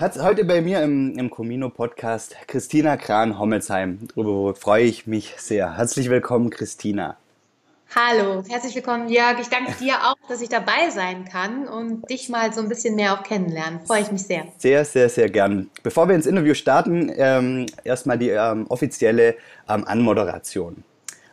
Hat heute bei mir im, im Comino-Podcast Christina Kran-Hommelsheim. Darüber freue ich mich sehr. Herzlich willkommen, Christina. Hallo, herzlich willkommen, Jörg. Ich danke dir auch, dass ich dabei sein kann und dich mal so ein bisschen mehr auch kennenlernen. Freue ich mich sehr. Sehr, sehr, sehr gern. Bevor wir ins Interview starten, ähm, erstmal die ähm, offizielle ähm, Anmoderation.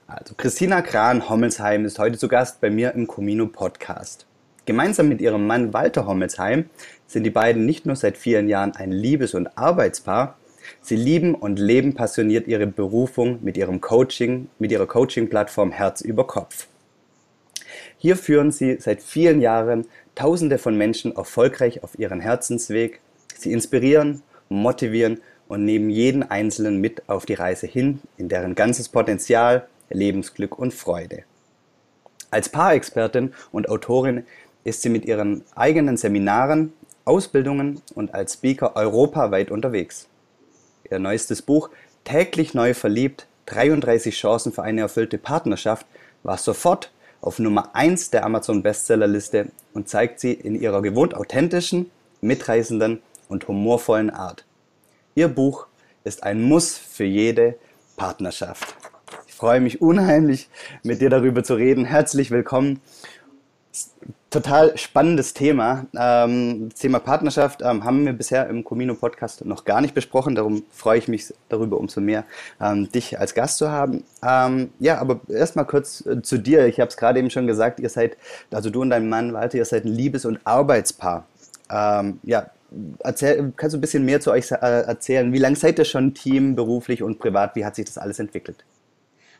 Also, Christina Kran-Hommelsheim ist heute zu Gast bei mir im Comino Podcast. Gemeinsam mit ihrem Mann Walter Hommelsheim sind die beiden nicht nur seit vielen Jahren ein Liebes- und Arbeitspaar, sie lieben und leben passioniert ihre Berufung mit ihrem Coaching, mit ihrer Coaching-Plattform Herz über Kopf. Hier führen sie seit vielen Jahren Tausende von Menschen erfolgreich auf ihren Herzensweg. Sie inspirieren, motivieren und nehmen jeden Einzelnen mit auf die Reise hin, in deren ganzes Potenzial, Lebensglück und Freude. Als Paarexpertin und Autorin ist sie mit ihren eigenen Seminaren, Ausbildungen und als Speaker europaweit unterwegs. Ihr neuestes Buch Täglich neu verliebt, 33 Chancen für eine erfüllte Partnerschaft war sofort auf Nummer 1 der Amazon Bestsellerliste und zeigt sie in ihrer gewohnt authentischen, mitreißenden und humorvollen Art. Ihr Buch ist ein Muss für jede Partnerschaft. Ich freue mich unheimlich, mit dir darüber zu reden. Herzlich willkommen total spannendes Thema. Ähm, Thema Partnerschaft ähm, haben wir bisher im Comino Podcast noch gar nicht besprochen. Darum freue ich mich darüber umso mehr, ähm, dich als Gast zu haben. Ähm, ja, aber erstmal kurz äh, zu dir. Ich habe es gerade eben schon gesagt, ihr seid, also du und dein Mann Walter, ihr seid ein Liebes- und Arbeitspaar. Ähm, ja, erzähl, kannst du ein bisschen mehr zu euch äh, erzählen? Wie lange seid ihr schon Team, beruflich und privat? Wie hat sich das alles entwickelt?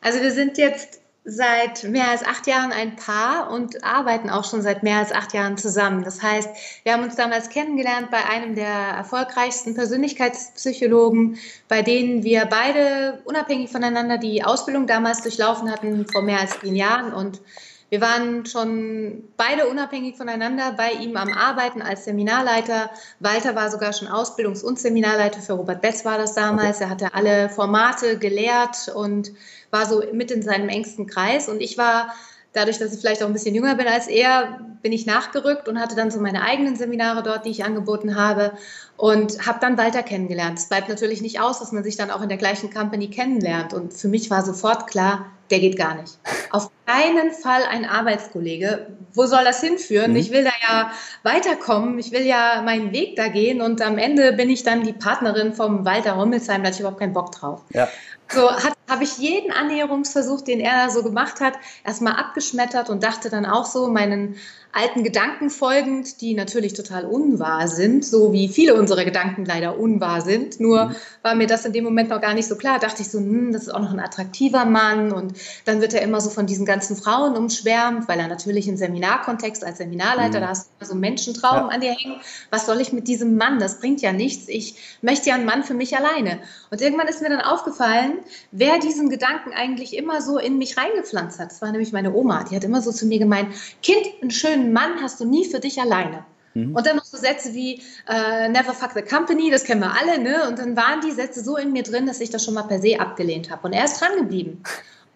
Also wir sind jetzt seit mehr als acht Jahren ein Paar und arbeiten auch schon seit mehr als acht Jahren zusammen. Das heißt, wir haben uns damals kennengelernt bei einem der erfolgreichsten Persönlichkeitspsychologen, bei denen wir beide unabhängig voneinander die Ausbildung damals durchlaufen hatten vor mehr als zehn Jahren und wir waren schon beide unabhängig voneinander bei ihm am Arbeiten als Seminarleiter. Walter war sogar schon Ausbildungs- und Seminarleiter für Robert Betz war das damals. Er hatte alle Formate gelehrt und war so mit in seinem engsten Kreis. Und ich war, dadurch, dass ich vielleicht auch ein bisschen jünger bin als er, bin ich nachgerückt und hatte dann so meine eigenen Seminare dort, die ich angeboten habe und habe dann Walter kennengelernt. Es bleibt natürlich nicht aus, dass man sich dann auch in der gleichen Company kennenlernt. Und für mich war sofort klar, der geht gar nicht. Auf keinen Fall ein Arbeitskollege. Wo soll das hinführen? Mhm. Ich will da ja weiterkommen. Ich will ja meinen Weg da gehen. Und am Ende bin ich dann die Partnerin vom Walter Rommelsheim. Da hatte ich überhaupt keinen Bock drauf. Ja. So habe ich jeden Annäherungsversuch, den er so gemacht hat, erstmal abgeschmettert und dachte dann auch so, meinen alten Gedanken folgend, die natürlich total unwahr sind, so wie viele unserer Gedanken leider unwahr sind. Nur mhm. war mir das in dem Moment noch gar nicht so klar. Dachte ich so, hm, das ist auch noch ein attraktiver Mann und dann wird er immer so von diesen ganzen Frauen umschwärmt, weil er natürlich im Seminarkontext als Seminarleiter, mhm. da hast du so Menschentrauben ja. an dir hängen. Was soll ich mit diesem Mann? Das bringt ja nichts. Ich möchte ja einen Mann für mich alleine. Und irgendwann ist mir dann aufgefallen, wer diesen Gedanken eigentlich immer so in mich reingepflanzt hat. Das war nämlich meine Oma. Die hat immer so zu mir gemeint, Kind, einen schönen einen Mann hast du nie für dich alleine. Mhm. Und dann noch so Sätze wie äh, Never fuck the company, das kennen wir alle, ne? Und dann waren die Sätze so in mir drin, dass ich das schon mal per se abgelehnt habe. Und er ist dran geblieben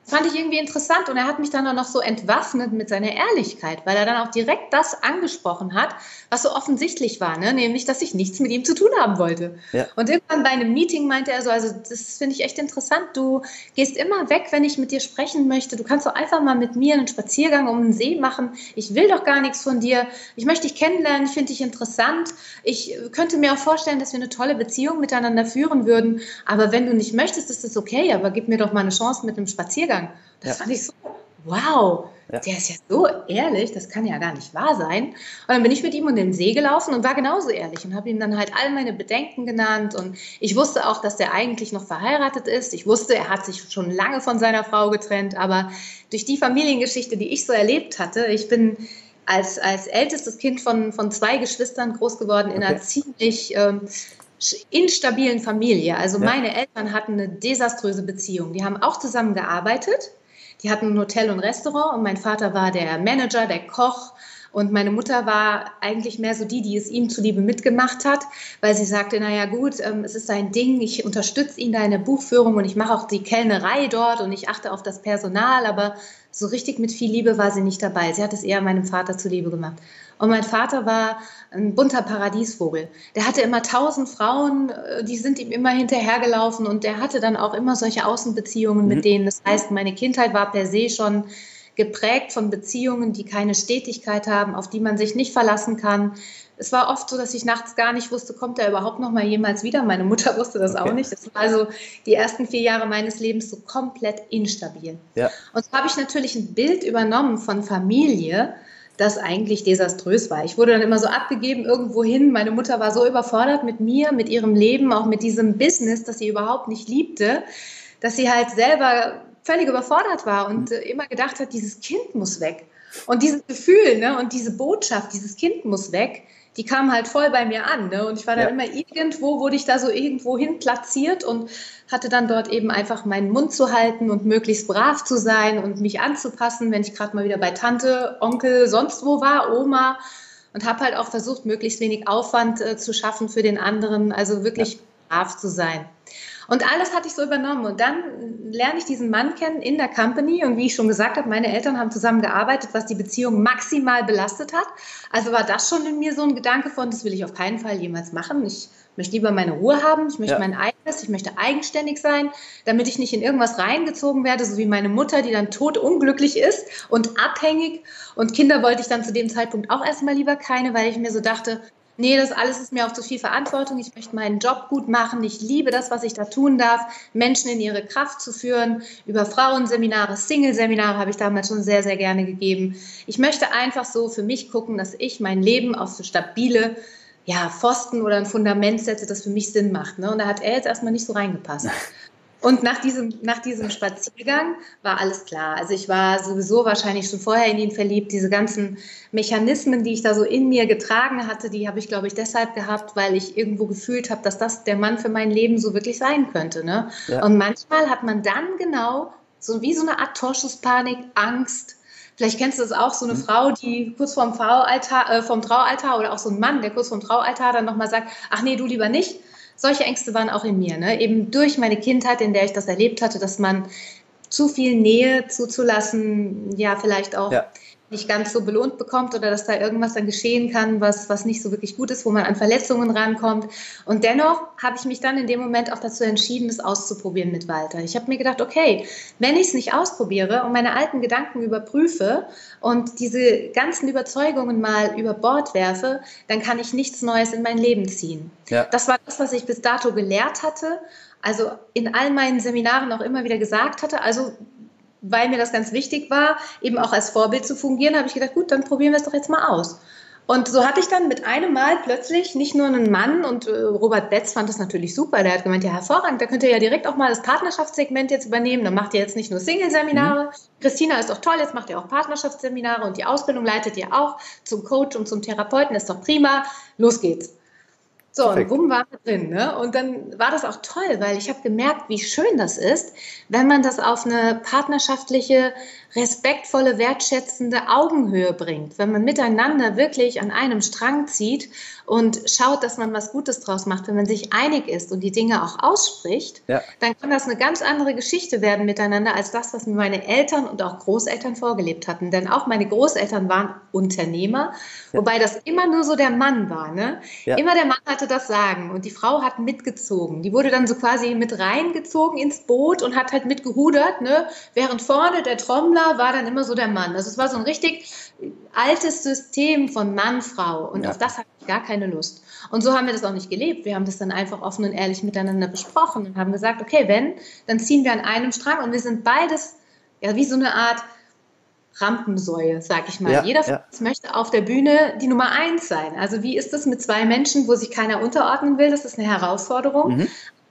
fand ich irgendwie interessant und er hat mich dann auch noch so entwaffnet mit seiner Ehrlichkeit, weil er dann auch direkt das angesprochen hat, was so offensichtlich war, ne? nämlich, dass ich nichts mit ihm zu tun haben wollte. Ja. Und irgendwann bei einem Meeting meinte er so, also das finde ich echt interessant, du gehst immer weg, wenn ich mit dir sprechen möchte, du kannst doch einfach mal mit mir einen Spaziergang um den See machen, ich will doch gar nichts von dir, ich möchte dich kennenlernen, ich finde dich interessant, ich könnte mir auch vorstellen, dass wir eine tolle Beziehung miteinander führen würden, aber wenn du nicht möchtest, ist das okay, aber gib mir doch mal eine Chance mit einem Spaziergang Spaziergang. Das ja. fand ich so, wow, ja. der ist ja so ehrlich, das kann ja gar nicht wahr sein. Und dann bin ich mit ihm um den See gelaufen und war genauso ehrlich und habe ihm dann halt all meine Bedenken genannt. Und ich wusste auch, dass der eigentlich noch verheiratet ist. Ich wusste, er hat sich schon lange von seiner Frau getrennt. Aber durch die Familiengeschichte, die ich so erlebt hatte, ich bin als, als ältestes Kind von, von zwei Geschwistern groß geworden in einer ziemlich ähm, instabilen Familie. Also ja. meine Eltern hatten eine desaströse Beziehung. Die haben auch zusammen gearbeitet. Die hatten ein Hotel und Restaurant und mein Vater war der Manager, der Koch. Und meine Mutter war eigentlich mehr so die, die es ihm zuliebe mitgemacht hat, weil sie sagte, naja gut, ähm, es ist sein Ding, ich unterstütze ihn da in der Buchführung und ich mache auch die Kellnerei dort und ich achte auf das Personal, aber so richtig mit viel Liebe war sie nicht dabei. Sie hat es eher meinem Vater zuliebe gemacht. Und mein Vater war ein bunter Paradiesvogel. Der hatte immer tausend Frauen, äh, die sind ihm immer hinterhergelaufen und der hatte dann auch immer solche Außenbeziehungen mhm. mit denen. Das heißt, meine Kindheit war per se schon geprägt von Beziehungen, die keine Stetigkeit haben, auf die man sich nicht verlassen kann. Es war oft so, dass ich nachts gar nicht wusste, kommt er überhaupt noch mal jemals wieder. Meine Mutter wusste das okay. auch nicht. Das war also die ersten vier Jahre meines Lebens so komplett instabil. Ja. Und so habe ich natürlich ein Bild übernommen von Familie, das eigentlich desaströs war. Ich wurde dann immer so abgegeben irgendwo hin. Meine Mutter war so überfordert mit mir, mit ihrem Leben, auch mit diesem Business, das sie überhaupt nicht liebte, dass sie halt selber völlig überfordert war und äh, immer gedacht hat, dieses Kind muss weg. Und dieses Gefühl ne, und diese Botschaft, dieses Kind muss weg, die kam halt voll bei mir an. Ne? Und ich war dann ja. immer irgendwo, wurde ich da so irgendwo hin platziert und hatte dann dort eben einfach meinen Mund zu halten und möglichst brav zu sein und mich anzupassen, wenn ich gerade mal wieder bei Tante, Onkel, sonst wo war, Oma. Und habe halt auch versucht, möglichst wenig Aufwand äh, zu schaffen für den anderen, also wirklich ja. brav zu sein. Und alles hatte ich so übernommen. Und dann lerne ich diesen Mann kennen in der Company. Und wie ich schon gesagt habe, meine Eltern haben zusammen gearbeitet, was die Beziehung maximal belastet hat. Also war das schon in mir so ein Gedanke von, das will ich auf keinen Fall jemals machen. Ich möchte lieber meine Ruhe haben, ich möchte ja. mein eigenes, ich möchte eigenständig sein, damit ich nicht in irgendwas reingezogen werde, so wie meine Mutter, die dann tot unglücklich ist und abhängig. Und Kinder wollte ich dann zu dem Zeitpunkt auch erstmal lieber keine, weil ich mir so dachte, nee, das alles ist mir auch zu viel Verantwortung, ich möchte meinen Job gut machen, ich liebe das, was ich da tun darf, Menschen in ihre Kraft zu führen. Über Frauenseminare, Single-Seminare habe ich damals schon sehr, sehr gerne gegeben. Ich möchte einfach so für mich gucken, dass ich mein Leben auf so stabile ja, Pfosten oder ein Fundament setze, das für mich Sinn macht. Ne? Und da hat er jetzt erstmal nicht so reingepasst. Und nach diesem, nach diesem Spaziergang war alles klar. Also ich war sowieso wahrscheinlich schon vorher in ihn verliebt. Diese ganzen Mechanismen, die ich da so in mir getragen hatte, die habe ich, glaube ich, deshalb gehabt, weil ich irgendwo gefühlt habe, dass das der Mann für mein Leben so wirklich sein könnte. Ne? Ja. Und manchmal hat man dann genau so wie so eine Art Torschusspanik, Angst. Vielleicht kennst du das auch, so eine mhm. Frau, die kurz vorm, Traualtar, äh, vom Traualtar oder auch so ein Mann, der kurz vorm Traualtar dann nochmal sagt, ach nee, du lieber nicht solche Ängste waren auch in mir. Ne? Eben durch meine Kindheit, in der ich das erlebt hatte, dass man zu viel Nähe zuzulassen, ja, vielleicht auch ja nicht ganz so belohnt bekommt oder dass da irgendwas dann geschehen kann, was, was nicht so wirklich gut ist, wo man an Verletzungen rankommt. Und dennoch habe ich mich dann in dem Moment auch dazu entschieden, es auszuprobieren mit Walter. Ich habe mir gedacht, okay, wenn ich es nicht ausprobiere und meine alten Gedanken überprüfe und diese ganzen Überzeugungen mal über Bord werfe, dann kann ich nichts Neues in mein Leben ziehen. Ja. Das war das, was ich bis dato gelehrt hatte. Also in all meinen Seminaren auch immer wieder gesagt hatte, also weil mir das ganz wichtig war, eben auch als Vorbild zu fungieren, habe ich gedacht, gut, dann probieren wir es doch jetzt mal aus. Und so hatte ich dann mit einem Mal plötzlich nicht nur einen Mann und äh, Robert Betz fand das natürlich super. Der hat gemeint, ja hervorragend, da könnt ihr ja direkt auch mal das Partnerschaftssegment jetzt übernehmen. Dann macht ihr jetzt nicht nur Single-Seminare. Mhm. Christina ist doch toll, jetzt macht ihr auch Partnerschaftsseminare und die Ausbildung leitet ihr auch zum Coach und zum Therapeuten, ist doch prima. Los geht's. So, Perfekt. und bumm war drin. Ne? Und dann war das auch toll, weil ich habe gemerkt, wie schön das ist, wenn man das auf eine partnerschaftliche, respektvolle, wertschätzende Augenhöhe bringt. Wenn man miteinander wirklich an einem Strang zieht und schaut, dass man was Gutes draus macht, wenn man sich einig ist und die Dinge auch ausspricht, ja. dann kann das eine ganz andere Geschichte werden miteinander als das, was mir meine Eltern und auch Großeltern vorgelebt hatten. Denn auch meine Großeltern waren Unternehmer, ja. wobei das immer nur so der Mann war. Ne? Ja. Immer der Mann hatte das Sagen und die Frau hat mitgezogen. Die wurde dann so quasi mit reingezogen ins Boot und hat halt mitgehudert, ne? während vorne der Trommler war dann immer so der Mann. Also es war so ein richtig altes System von Mann, Frau und auf das hat gar keine Lust. Und so haben wir das auch nicht gelebt. Wir haben das dann einfach offen und ehrlich miteinander besprochen und haben gesagt, okay, wenn, dann ziehen wir an einem Strang und wir sind beides ja wie so eine Art Rampensäue, sag ich mal. Ja, Jeder von ja. uns möchte auf der Bühne die Nummer eins sein. Also wie ist das mit zwei Menschen, wo sich keiner unterordnen will? Das ist eine Herausforderung. Mhm.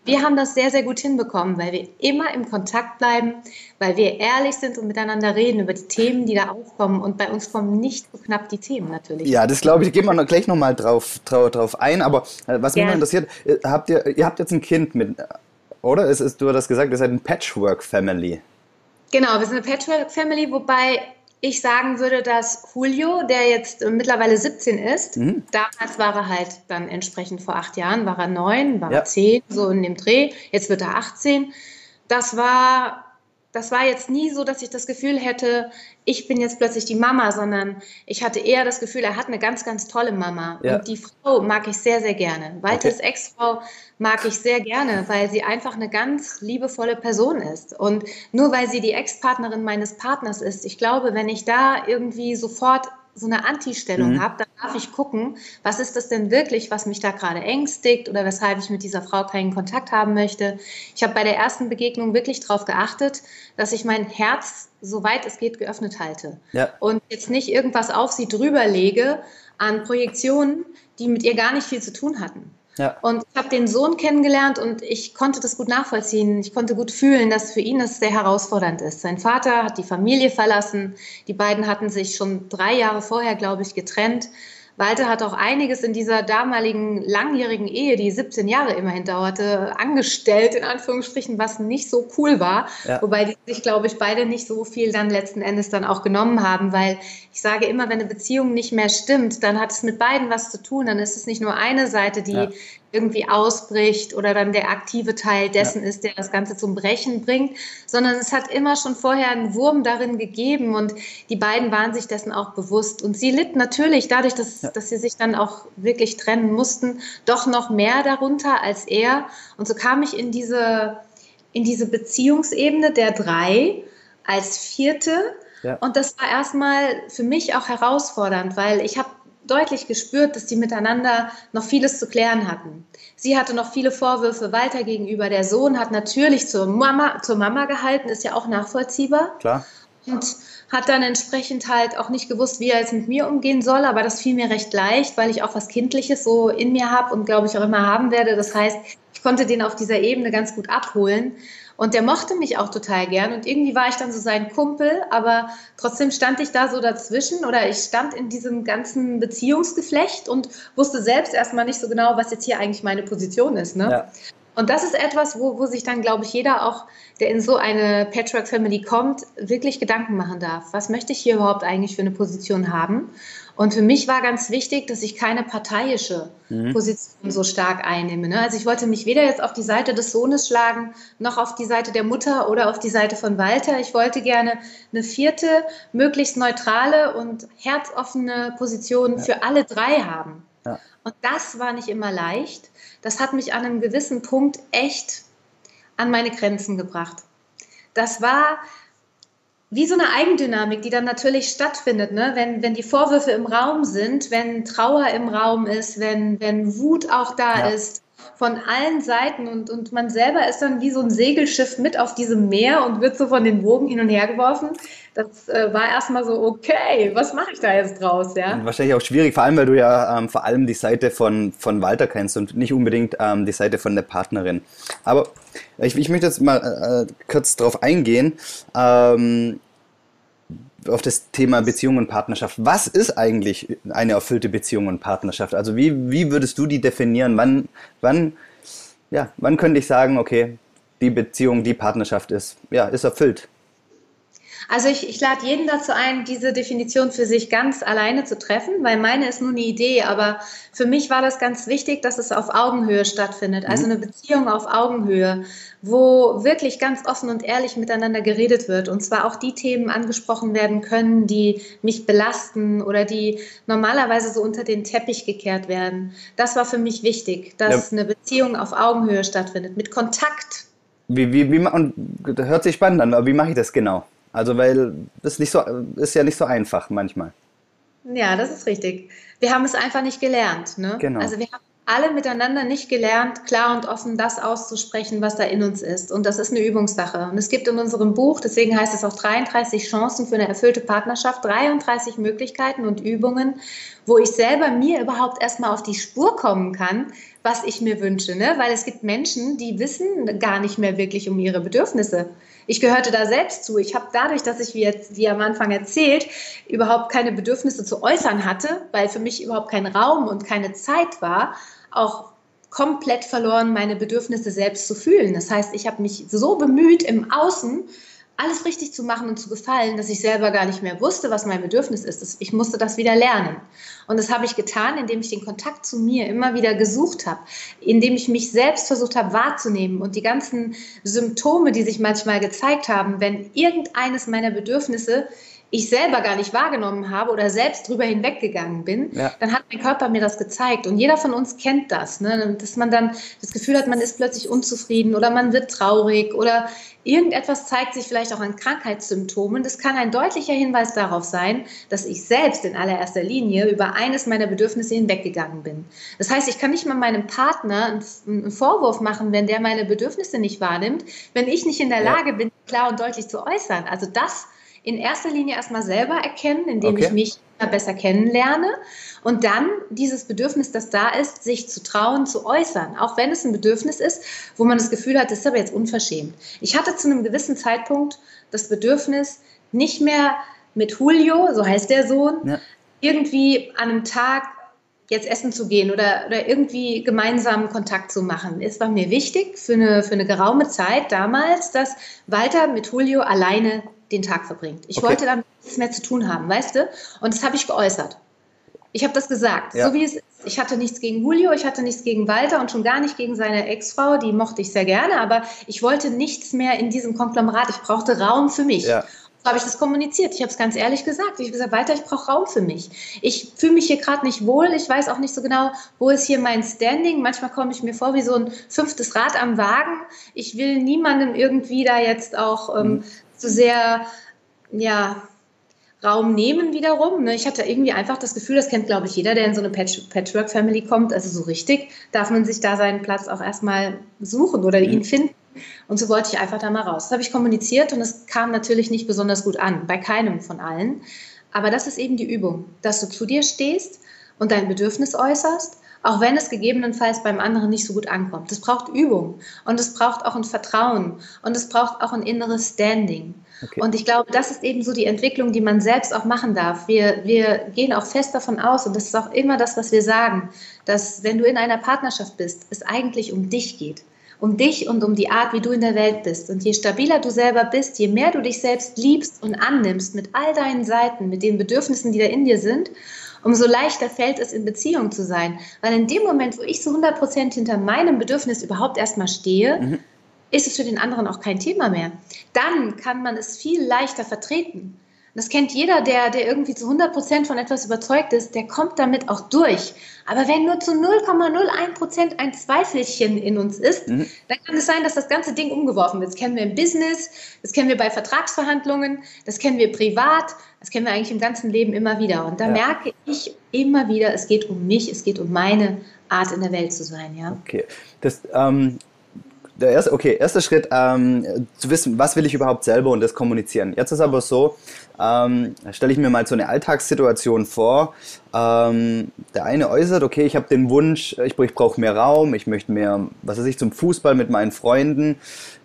Wir haben das sehr, sehr gut hinbekommen, weil wir immer im Kontakt bleiben, weil wir ehrlich sind und miteinander reden über die Themen, die da aufkommen. Und bei uns kommen nicht so knapp die Themen natürlich. Ja, das glaube ich, gehen wir noch gleich nochmal drauf, drauf, drauf ein. Aber äh, was mich noch interessiert, äh, habt ihr, ihr habt jetzt ein Kind mit, oder? Es ist, du hast das gesagt, ihr seid ein Patchwork-Family. Genau, wir sind eine Patchwork-Family, wobei ich sagen würde, dass Julio, der jetzt mittlerweile 17 ist, mhm. damals war er halt dann entsprechend vor acht Jahren, war er neun, war ja. er zehn, so in dem Dreh, jetzt wird er 18. Das war das war jetzt nie so, dass ich das Gefühl hätte, ich bin jetzt plötzlich die Mama, sondern ich hatte eher das Gefühl, er hat eine ganz, ganz tolle Mama. Ja. Und die Frau mag ich sehr, sehr gerne. Walters okay. Ex-Frau mag ich sehr gerne, weil sie einfach eine ganz liebevolle Person ist. Und nur weil sie die Ex-Partnerin meines Partners ist, ich glaube, wenn ich da irgendwie sofort so eine Anti-Stellung mhm. habe, dann darf ich gucken, was ist das denn wirklich, was mich da gerade ängstigt oder weshalb ich mit dieser Frau keinen Kontakt haben möchte. Ich habe bei der ersten Begegnung wirklich darauf geachtet, dass ich mein Herz, soweit es geht, geöffnet halte. Ja. Und jetzt nicht irgendwas auf sie drüber lege an Projektionen, die mit ihr gar nicht viel zu tun hatten. Ja. Und ich habe den Sohn kennengelernt und ich konnte das gut nachvollziehen. Ich konnte gut fühlen, dass für ihn das sehr herausfordernd ist. Sein Vater hat die Familie verlassen. Die beiden hatten sich schon drei Jahre vorher, glaube ich, getrennt. Walter hat auch einiges in dieser damaligen langjährigen Ehe, die 17 Jahre immerhin dauerte, angestellt, in Anführungsstrichen, was nicht so cool war. Ja. Wobei die sich, glaube ich, beide nicht so viel dann letzten Endes dann auch genommen haben, weil ich sage immer, wenn eine Beziehung nicht mehr stimmt, dann hat es mit beiden was zu tun. Dann ist es nicht nur eine Seite, die ja irgendwie ausbricht oder dann der aktive Teil dessen ja. ist, der das Ganze zum Brechen bringt, sondern es hat immer schon vorher einen Wurm darin gegeben und die beiden waren sich dessen auch bewusst. Und sie litt natürlich dadurch, dass, ja. dass sie sich dann auch wirklich trennen mussten, doch noch mehr darunter als er. Und so kam ich in diese, in diese Beziehungsebene der drei als vierte. Ja. Und das war erstmal für mich auch herausfordernd, weil ich habe deutlich gespürt, dass die miteinander noch vieles zu klären hatten. Sie hatte noch viele Vorwürfe Walter gegenüber. Der Sohn hat natürlich zur Mama, zur Mama gehalten, ist ja auch nachvollziehbar. Klar. Und hat dann entsprechend halt auch nicht gewusst, wie er jetzt mit mir umgehen soll, aber das fiel mir recht leicht, weil ich auch was Kindliches so in mir habe und glaube ich auch immer haben werde. Das heißt, ich konnte den auf dieser Ebene ganz gut abholen. Und der mochte mich auch total gern. Und irgendwie war ich dann so sein Kumpel, aber trotzdem stand ich da so dazwischen oder ich stand in diesem ganzen Beziehungsgeflecht und wusste selbst erstmal nicht so genau, was jetzt hier eigentlich meine Position ist. Ne? Ja. Und das ist etwas, wo, wo sich dann, glaube ich, jeder auch, der in so eine Patchwork-Family kommt, wirklich Gedanken machen darf. Was möchte ich hier überhaupt eigentlich für eine Position haben? Und für mich war ganz wichtig, dass ich keine parteiische mhm. Position so stark einnehme. Ne? Also ich wollte mich weder jetzt auf die Seite des Sohnes schlagen, noch auf die Seite der Mutter oder auf die Seite von Walter. Ich wollte gerne eine vierte, möglichst neutrale und herzoffene Position ja. für alle drei haben. Ja. Und das war nicht immer leicht. Das hat mich an einem gewissen Punkt echt an meine Grenzen gebracht. Das war wie so eine Eigendynamik, die dann natürlich stattfindet, ne? wenn, wenn die Vorwürfe im Raum sind, wenn Trauer im Raum ist, wenn, wenn Wut auch da ja. ist, von allen Seiten und, und man selber ist dann wie so ein Segelschiff mit auf diesem Meer und wird so von den Wogen hin und her geworfen. Das äh, war erstmal so, okay, was mache ich da jetzt draus? Ja? Wahrscheinlich auch schwierig, vor allem, weil du ja ähm, vor allem die Seite von, von Walter kennst und nicht unbedingt ähm, die Seite von der Partnerin. Aber ich, ich möchte jetzt mal äh, kurz darauf eingehen. Ähm, auf das Thema Beziehung und Partnerschaft. Was ist eigentlich eine erfüllte Beziehung und Partnerschaft? Also wie, wie würdest du die definieren? Wann, wann, ja, wann könnte ich sagen, okay, die Beziehung, die Partnerschaft ist, ja, ist erfüllt? Also ich, ich lade jeden dazu ein, diese Definition für sich ganz alleine zu treffen, weil meine ist nur eine Idee, aber für mich war das ganz wichtig, dass es auf Augenhöhe stattfindet, also mhm. eine Beziehung auf Augenhöhe, wo wirklich ganz offen und ehrlich miteinander geredet wird und zwar auch die Themen angesprochen werden können, die mich belasten oder die normalerweise so unter den Teppich gekehrt werden. Das war für mich wichtig, dass ja. eine Beziehung auf Augenhöhe stattfindet, mit Kontakt. Wie, wie, wie, und das hört sich spannend an, aber wie mache ich das genau? Also weil das nicht so, ist ja nicht so einfach manchmal. Ja, das ist richtig. Wir haben es einfach nicht gelernt. Ne? Genau. Also wir haben alle miteinander nicht gelernt, klar und offen das auszusprechen, was da in uns ist. Und das ist eine Übungssache. Und es gibt in unserem Buch, deswegen heißt es auch 33 Chancen für eine erfüllte Partnerschaft, 33 Möglichkeiten und Übungen, wo ich selber mir überhaupt erstmal auf die Spur kommen kann, was ich mir wünsche. Ne? Weil es gibt Menschen, die wissen gar nicht mehr wirklich um ihre Bedürfnisse. Ich gehörte da selbst zu. Ich habe dadurch, dass ich, wie, jetzt, wie am Anfang erzählt, überhaupt keine Bedürfnisse zu äußern hatte, weil für mich überhaupt kein Raum und keine Zeit war, auch komplett verloren, meine Bedürfnisse selbst zu fühlen. Das heißt, ich habe mich so bemüht, im Außen alles richtig zu machen und zu gefallen, dass ich selber gar nicht mehr wusste, was mein Bedürfnis ist. Ich musste das wieder lernen. Und das habe ich getan, indem ich den Kontakt zu mir immer wieder gesucht habe, indem ich mich selbst versucht habe wahrzunehmen und die ganzen Symptome, die sich manchmal gezeigt haben, wenn irgendeines meiner Bedürfnisse ich selber gar nicht wahrgenommen habe oder selbst drüber hinweggegangen bin, ja. dann hat mein Körper mir das gezeigt. Und jeder von uns kennt das, ne? dass man dann das Gefühl hat, man ist plötzlich unzufrieden oder man wird traurig oder irgendetwas zeigt sich vielleicht auch an Krankheitssymptomen. Das kann ein deutlicher Hinweis darauf sein, dass ich selbst in allererster Linie über eines meiner Bedürfnisse hinweggegangen bin. Das heißt, ich kann nicht mal meinem Partner einen Vorwurf machen, wenn der meine Bedürfnisse nicht wahrnimmt, wenn ich nicht in der Lage bin, klar und deutlich zu äußern. Also das in erster Linie erstmal selber erkennen, indem okay. ich mich besser kennenlerne und dann dieses Bedürfnis, das da ist, sich zu trauen, zu äußern, auch wenn es ein Bedürfnis ist, wo man das Gefühl hat, das ist aber jetzt unverschämt. Ich hatte zu einem gewissen Zeitpunkt das Bedürfnis, nicht mehr mit Julio, so heißt der Sohn, ja. irgendwie an einem Tag jetzt essen zu gehen oder, oder irgendwie gemeinsam Kontakt zu machen. Es war mir wichtig für eine, für eine geraume Zeit damals, dass Walter mit Julio alleine den Tag verbringt. Ich okay. wollte damit nichts mehr zu tun haben, weißt du? Und das habe ich geäußert. Ich habe das gesagt, ja. so wie es ist. Ich hatte nichts gegen Julio, ich hatte nichts gegen Walter und schon gar nicht gegen seine Ex-Frau, die mochte ich sehr gerne, aber ich wollte nichts mehr in diesem Konglomerat. Ich brauchte Raum für mich. Ja. So habe ich das kommuniziert. Ich habe es ganz ehrlich gesagt. Ich habe gesagt, Walter, ich brauche Raum für mich. Ich fühle mich hier gerade nicht wohl. Ich weiß auch nicht so genau, wo ist hier mein Standing. Manchmal komme ich mir vor wie so ein fünftes Rad am Wagen. Ich will niemandem irgendwie da jetzt auch ähm, zu sehr, ja, Raum nehmen wiederum. Ne? Ich hatte irgendwie einfach das Gefühl, das kennt, glaube ich, jeder, der in so eine Patch Patchwork-Family kommt. Also so richtig darf man sich da seinen Platz auch erstmal suchen oder ihn mhm. finden. Und so wollte ich einfach da mal raus. Das habe ich kommuniziert und es kam natürlich nicht besonders gut an, bei keinem von allen. Aber das ist eben die Übung, dass du zu dir stehst und dein Bedürfnis äußerst auch wenn es gegebenenfalls beim anderen nicht so gut ankommt. Es braucht Übung und es braucht auch ein Vertrauen und es braucht auch ein inneres Standing. Okay. Und ich glaube, das ist eben so die Entwicklung, die man selbst auch machen darf. Wir, wir gehen auch fest davon aus, und das ist auch immer das, was wir sagen, dass wenn du in einer Partnerschaft bist, es eigentlich um dich geht um dich und um die Art, wie du in der Welt bist. Und je stabiler du selber bist, je mehr du dich selbst liebst und annimmst mit all deinen Seiten, mit den Bedürfnissen, die da in dir sind, umso leichter fällt es, in Beziehung zu sein. Weil in dem Moment, wo ich zu 100 Prozent hinter meinem Bedürfnis überhaupt erstmal stehe, mhm. ist es für den anderen auch kein Thema mehr. Dann kann man es viel leichter vertreten. Das kennt jeder, der, der irgendwie zu 100 Prozent von etwas überzeugt ist, der kommt damit auch durch. Aber wenn nur zu 0,01 Prozent ein Zweifelchen in uns ist, mhm. dann kann es sein, dass das ganze Ding umgeworfen wird. Das kennen wir im Business, das kennen wir bei Vertragsverhandlungen, das kennen wir privat, das kennen wir eigentlich im ganzen Leben immer wieder. Und da ja. merke ich immer wieder, es geht um mich, es geht um meine Art in der Welt zu sein. Ja? Okay. Das, ähm, der erste, okay, erster Schritt, ähm, zu wissen, was will ich überhaupt selber und das kommunizieren. Jetzt ist aber so, ähm, stelle ich mir mal so eine Alltagssituation vor. Ähm, der eine äußert, okay, ich habe den Wunsch, ich, ich brauche mehr Raum, ich möchte mehr, was weiß ich, zum Fußball mit meinen Freunden.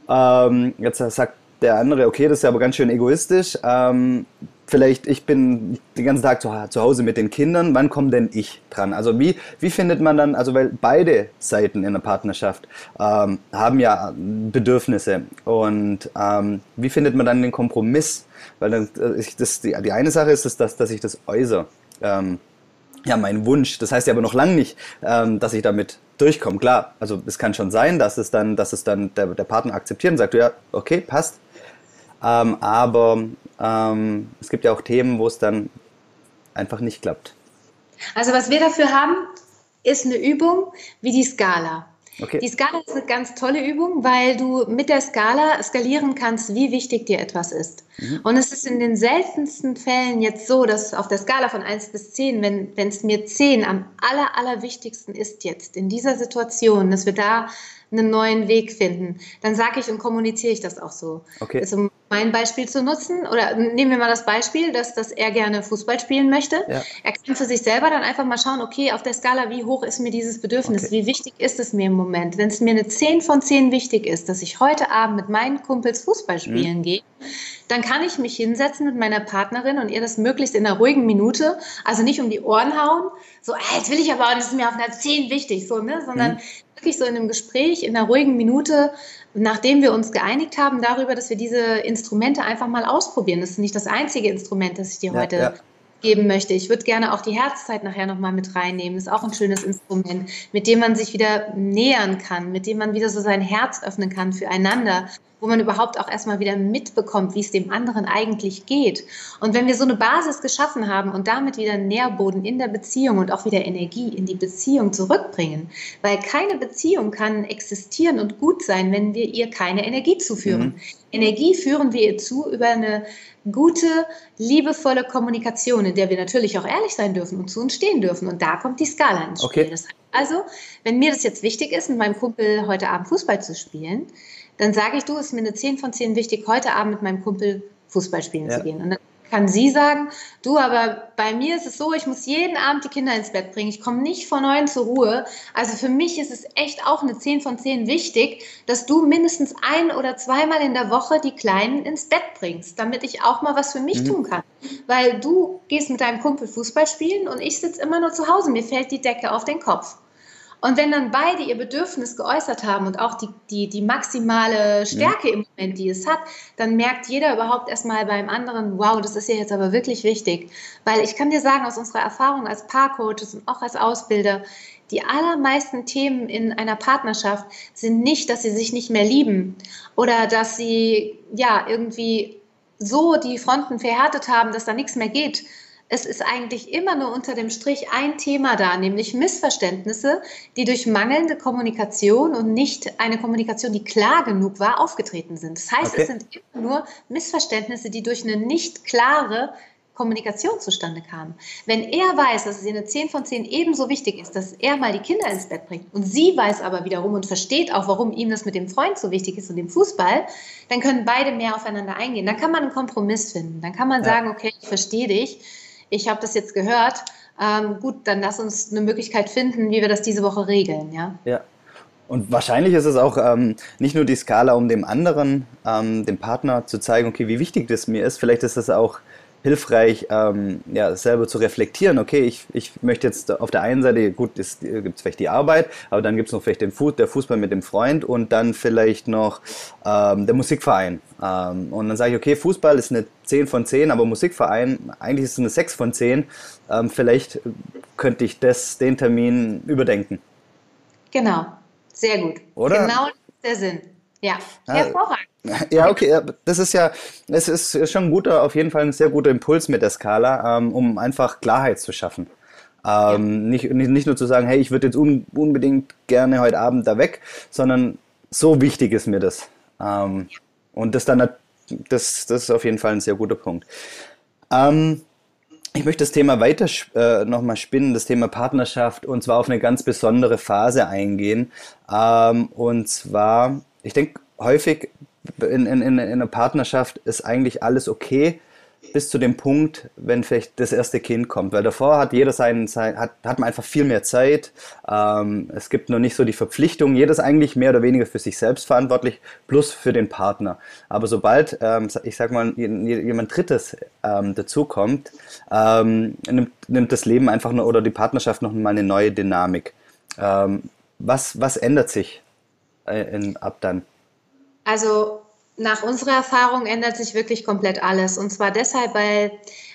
Ähm, jetzt sagt der andere, okay, das ist aber ganz schön egoistisch. Ähm, vielleicht, ich bin den ganzen Tag zu, zu, Hause mit den Kindern, wann komme denn ich dran? Also wie, wie findet man dann, also weil beide Seiten in einer Partnerschaft ähm, haben ja Bedürfnisse und ähm, wie findet man dann den Kompromiss? Weil dann, äh, das, die, die eine Sache ist, dass, dass ich das äußere. Ähm, ja, mein Wunsch. Das heißt ja aber noch lange nicht, ähm, dass ich damit durchkomme. Klar, also es kann schon sein, dass es dann, dass es dann der, der Partner akzeptiert und sagt, ja, okay, passt. Ähm, aber ähm, es gibt ja auch Themen, wo es dann einfach nicht klappt. Also was wir dafür haben, ist eine Übung wie die Skala. Okay. Die Skala ist eine ganz tolle Übung, weil du mit der Skala skalieren kannst, wie wichtig dir etwas ist. Mhm. Und es ist in den seltensten Fällen jetzt so, dass auf der Skala von 1 bis 10, wenn, es mir 10 am aller, allerwichtigsten ist jetzt in dieser Situation, dass wir da einen neuen Weg finden, dann sage ich und kommuniziere ich das auch so. Okay. Also mein Beispiel zu nutzen, oder nehmen wir mal das Beispiel, dass, dass er gerne Fußball spielen möchte. Ja. Er kann für sich selber dann einfach mal schauen, okay, auf der Skala, wie hoch ist mir dieses Bedürfnis, okay. wie wichtig ist es mir im Moment. Wenn es mir eine 10 von 10 wichtig ist, dass ich heute Abend mit meinen Kumpels Fußball spielen mhm. gehe, dann kann ich mich hinsetzen mit meiner Partnerin und ihr das möglichst in einer ruhigen Minute, also nicht um die Ohren hauen, so, ah, jetzt will ich aber, das ist mir auf einer 10 wichtig, so, ne, sondern mhm wirklich so in einem Gespräch, in einer ruhigen Minute, nachdem wir uns geeinigt haben darüber, dass wir diese Instrumente einfach mal ausprobieren. Das ist nicht das einzige Instrument, das ich dir ja, heute ja geben möchte. Ich würde gerne auch die Herzzeit nachher nochmal mit reinnehmen. Das ist auch ein schönes Instrument, mit dem man sich wieder nähern kann, mit dem man wieder so sein Herz öffnen kann füreinander, wo man überhaupt auch erstmal wieder mitbekommt, wie es dem anderen eigentlich geht. Und wenn wir so eine Basis geschaffen haben und damit wieder Nährboden in der Beziehung und auch wieder Energie in die Beziehung zurückbringen, weil keine Beziehung kann existieren und gut sein, wenn wir ihr keine Energie zuführen. Mhm. Energie führen wir ihr zu über eine gute, liebevolle Kommunikation, in der wir natürlich auch ehrlich sein dürfen und zu uns stehen dürfen. Und da kommt die Skala ins Spiel. Okay. also, wenn mir das jetzt wichtig ist, mit meinem Kumpel heute Abend Fußball zu spielen, dann sage ich, du, es ist mir eine 10 von 10 wichtig, heute Abend mit meinem Kumpel Fußball spielen ja. zu gehen. Und dann kann sie sagen, du, aber bei mir ist es so, ich muss jeden Abend die Kinder ins Bett bringen. Ich komme nicht vor neun zur Ruhe. Also für mich ist es echt auch eine 10 von 10 wichtig, dass du mindestens ein oder zweimal in der Woche die Kleinen ins Bett bringst, damit ich auch mal was für mich mhm. tun kann. Weil du gehst mit deinem Kumpel Fußball spielen und ich sitze immer nur zu Hause. Mir fällt die Decke auf den Kopf. Und wenn dann beide ihr Bedürfnis geäußert haben und auch die, die, die maximale Stärke ja. im Moment, die es hat, dann merkt jeder überhaupt erstmal beim anderen, wow, das ist ja jetzt aber wirklich wichtig. Weil ich kann dir sagen, aus unserer Erfahrung als Paarcoaches und auch als Ausbilder, die allermeisten Themen in einer Partnerschaft sind nicht, dass sie sich nicht mehr lieben oder dass sie ja irgendwie so die Fronten verhärtet haben, dass da nichts mehr geht, es ist eigentlich immer nur unter dem Strich ein Thema da, nämlich Missverständnisse, die durch mangelnde Kommunikation und nicht eine Kommunikation, die klar genug war, aufgetreten sind. Das heißt, okay. es sind immer nur Missverständnisse, die durch eine nicht klare Kommunikation zustande kamen. Wenn er weiß, dass es eine 10 von 10 ebenso wichtig ist, dass er mal die Kinder ins Bett bringt und sie weiß aber wiederum und versteht auch, warum ihm das mit dem Freund so wichtig ist und dem Fußball, dann können beide mehr aufeinander eingehen. Dann kann man einen Kompromiss finden. Dann kann man ja. sagen, okay, ich verstehe dich ich habe das jetzt gehört. Ähm, gut, dann lass uns eine Möglichkeit finden, wie wir das diese Woche regeln. Ja. ja. Und wahrscheinlich ist es auch ähm, nicht nur die Skala, um dem anderen, ähm, dem Partner zu zeigen, okay, wie wichtig das mir ist. Vielleicht ist es auch hilfreich, ähm, ja, selber zu reflektieren. Okay, ich, ich möchte jetzt auf der einen Seite, gut, es gibt vielleicht die Arbeit, aber dann gibt es noch vielleicht den Fuß, der Fußball mit dem Freund und dann vielleicht noch ähm, der Musikverein. Ähm, und dann sage ich, okay, Fußball ist eine 10 von 10, aber Musikverein, eigentlich ist es eine 6 von 10. Ähm, vielleicht könnte ich das, den Termin überdenken. Genau, sehr gut. Oder? Genau der Sinn. Ja, hervorragend. Ja, okay, das ist ja, es ist schon ein guter, auf jeden Fall ein sehr guter Impuls mit der Skala, ähm, um einfach Klarheit zu schaffen. Ähm, ja. nicht, nicht, nur zu sagen, hey, ich würde jetzt un, unbedingt gerne heute Abend da weg, sondern so wichtig ist mir das. Ähm, und das dann, das, das ist auf jeden Fall ein sehr guter Punkt. Ähm, ich möchte das Thema weiter äh, nochmal spinnen, das Thema Partnerschaft, und zwar auf eine ganz besondere Phase eingehen. Ähm, und zwar, ich denke, häufig in, in, in einer Partnerschaft ist eigentlich alles okay, bis zu dem Punkt, wenn vielleicht das erste Kind kommt. Weil davor hat jeder seinen, sein, hat, hat man einfach viel mehr Zeit. Ähm, es gibt noch nicht so die Verpflichtung. Jeder ist eigentlich mehr oder weniger für sich selbst verantwortlich, plus für den Partner. Aber sobald, ähm, ich sag mal, jemand Drittes ähm, dazukommt, ähm, nimmt, nimmt das Leben einfach nur oder die Partnerschaft noch mal eine neue Dynamik. Ähm, was, was ändert sich in, ab dann? Also nach unserer Erfahrung ändert sich wirklich komplett alles. Und zwar deshalb, weil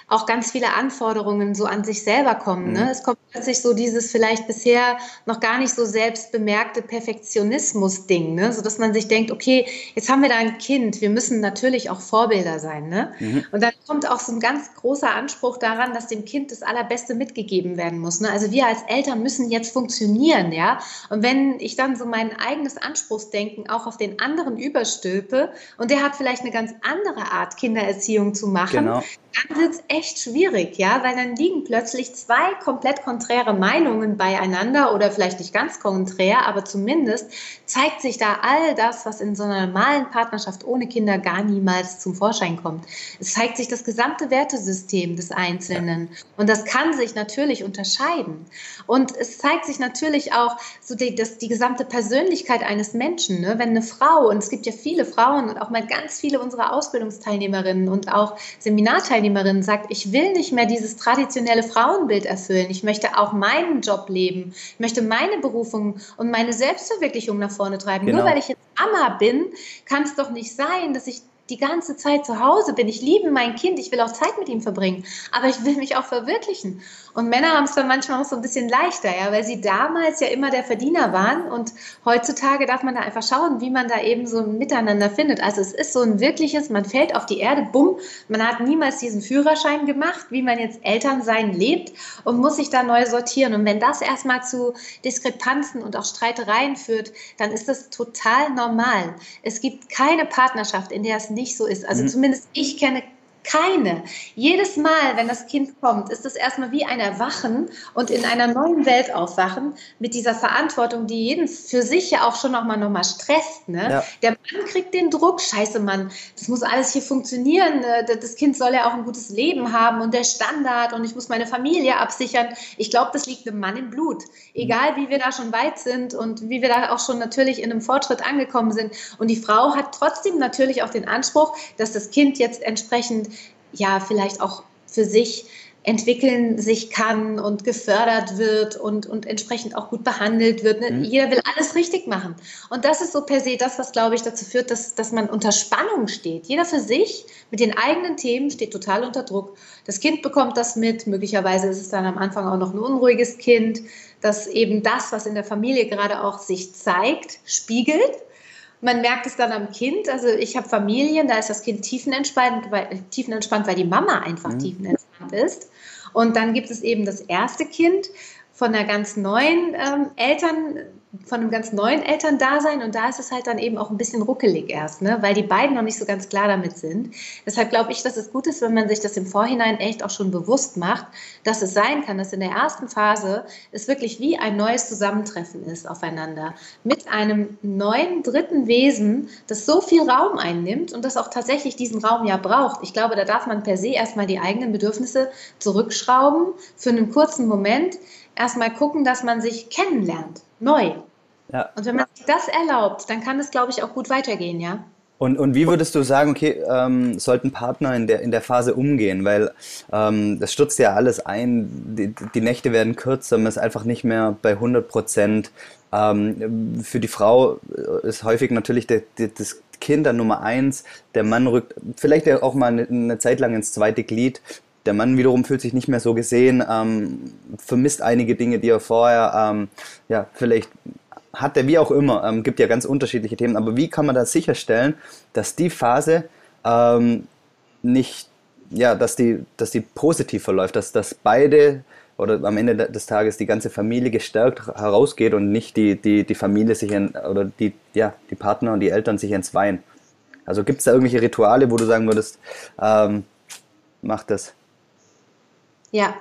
auch ganz viele Anforderungen so an sich selber kommen. Ne? Mhm. Es kommt plötzlich so dieses vielleicht bisher noch gar nicht so selbst bemerkte Perfektionismus-Ding, ne? sodass man sich denkt, okay, jetzt haben wir da ein Kind, wir müssen natürlich auch Vorbilder sein. Ne? Mhm. Und dann kommt auch so ein ganz großer Anspruch daran, dass dem Kind das Allerbeste mitgegeben werden muss. Ne? Also wir als Eltern müssen jetzt funktionieren, ja. Und wenn ich dann so mein eigenes Anspruchsdenken auch auf den anderen überstülpe und der hat vielleicht eine ganz andere Art, Kindererziehung zu machen, genau. dann wird es echt schwierig, ja, weil dann liegen plötzlich zwei komplett konträre Meinungen beieinander oder vielleicht nicht ganz konträr, aber zumindest zeigt sich da all das, was in so einer normalen Partnerschaft ohne Kinder gar niemals zum Vorschein kommt. Es zeigt sich das gesamte Wertesystem des Einzelnen und das kann sich natürlich unterscheiden. Und es zeigt sich natürlich auch so die, das, die gesamte Persönlichkeit eines Menschen. Ne? Wenn eine Frau, und es gibt ja viele Frauen und auch mal ganz viele unserer Ausbildungsteilnehmerinnen und auch Seminarteilnehmerinnen sagt, ich will nicht mehr dieses traditionelle Frauenbild erfüllen. Ich möchte möchte auch meinen Job leben, ich möchte meine Berufung und meine Selbstverwirklichung nach vorne treiben. Genau. Nur weil ich jetzt Mama bin, kann es doch nicht sein, dass ich die ganze Zeit zu Hause bin. Ich liebe mein Kind, ich will auch Zeit mit ihm verbringen, aber ich will mich auch verwirklichen. Und Männer haben es dann manchmal auch so ein bisschen leichter, ja, weil sie damals ja immer der Verdiener waren und heutzutage darf man da einfach schauen, wie man da eben so ein Miteinander findet. Also es ist so ein wirkliches, man fällt auf die Erde, bumm, man hat niemals diesen Führerschein gemacht, wie man jetzt Elternsein lebt und muss sich da neu sortieren. Und wenn das erstmal zu Diskrepanzen und auch Streitereien führt, dann ist das total normal. Es gibt keine Partnerschaft, in der es nicht so ist. Also mhm. zumindest ich kenne keine. Jedes Mal, wenn das Kind kommt, ist es erstmal wie ein Erwachen und in einer neuen Welt aufwachen mit dieser Verantwortung, die jeden für sich ja auch schon nochmal noch mal stresst. Ne? Ja. Der Mann kriegt den Druck, scheiße Mann, das muss alles hier funktionieren. Ne? Das Kind soll ja auch ein gutes Leben haben und der Standard und ich muss meine Familie absichern. Ich glaube, das liegt dem Mann im Blut. Egal, wie wir da schon weit sind und wie wir da auch schon natürlich in einem Fortschritt angekommen sind. Und die Frau hat trotzdem natürlich auch den Anspruch, dass das Kind jetzt entsprechend ja vielleicht auch für sich entwickeln sich kann und gefördert wird und, und entsprechend auch gut behandelt wird. Ne? Mhm. Jeder will alles richtig machen. Und das ist so per se das, was, glaube ich, dazu führt, dass, dass man unter Spannung steht. Jeder für sich mit den eigenen Themen steht total unter Druck. Das Kind bekommt das mit. Möglicherweise ist es dann am Anfang auch noch ein unruhiges Kind, das eben das, was in der Familie gerade auch sich zeigt, spiegelt man merkt es dann am Kind. Also ich habe Familien, da ist das Kind tiefenentspannt, weil, tiefenentspannt, weil die Mama einfach mhm. tiefenentspannt ist. Und dann gibt es eben das erste Kind von einer ganz neuen ähm, Eltern, von einem ganz neuen Elterndasein und da ist es halt dann eben auch ein bisschen ruckelig erst, ne? weil die beiden noch nicht so ganz klar damit sind. Deshalb glaube ich, dass es gut ist, wenn man sich das im Vorhinein echt auch schon bewusst macht, dass es sein kann, dass in der ersten Phase es wirklich wie ein neues Zusammentreffen ist aufeinander mit einem neuen dritten Wesen, das so viel Raum einnimmt und das auch tatsächlich diesen Raum ja braucht. Ich glaube, da darf man per se erstmal die eigenen Bedürfnisse zurückschrauben für einen kurzen Moment, erstmal gucken, dass man sich kennenlernt neu. Ja. Und wenn man sich das erlaubt, dann kann es, glaube ich, auch gut weitergehen, ja. Und, und wie würdest du sagen, okay, ähm, sollten Partner in der, in der Phase umgehen? Weil ähm, das stürzt ja alles ein, die, die Nächte werden kürzer, man ist einfach nicht mehr bei 100 Prozent. Ähm, für die Frau ist häufig natürlich der, der, das Kind an Nummer eins, der Mann rückt vielleicht auch mal eine, eine Zeit lang ins zweite Glied. Der Mann wiederum fühlt sich nicht mehr so gesehen, ähm, vermisst einige Dinge, die er vorher ähm, ja, vielleicht hatte, wie auch immer. Ähm, gibt ja ganz unterschiedliche Themen. Aber wie kann man da sicherstellen, dass die Phase ähm, nicht, ja, dass die, dass die positiv verläuft, dass, dass beide oder am Ende des Tages die ganze Familie gestärkt herausgeht und nicht die, die, die Familie sich in, oder die, ja, die Partner und die Eltern sich entzweien. Also gibt es da irgendwelche Rituale, wo du sagen würdest, ähm, mach das? Ja,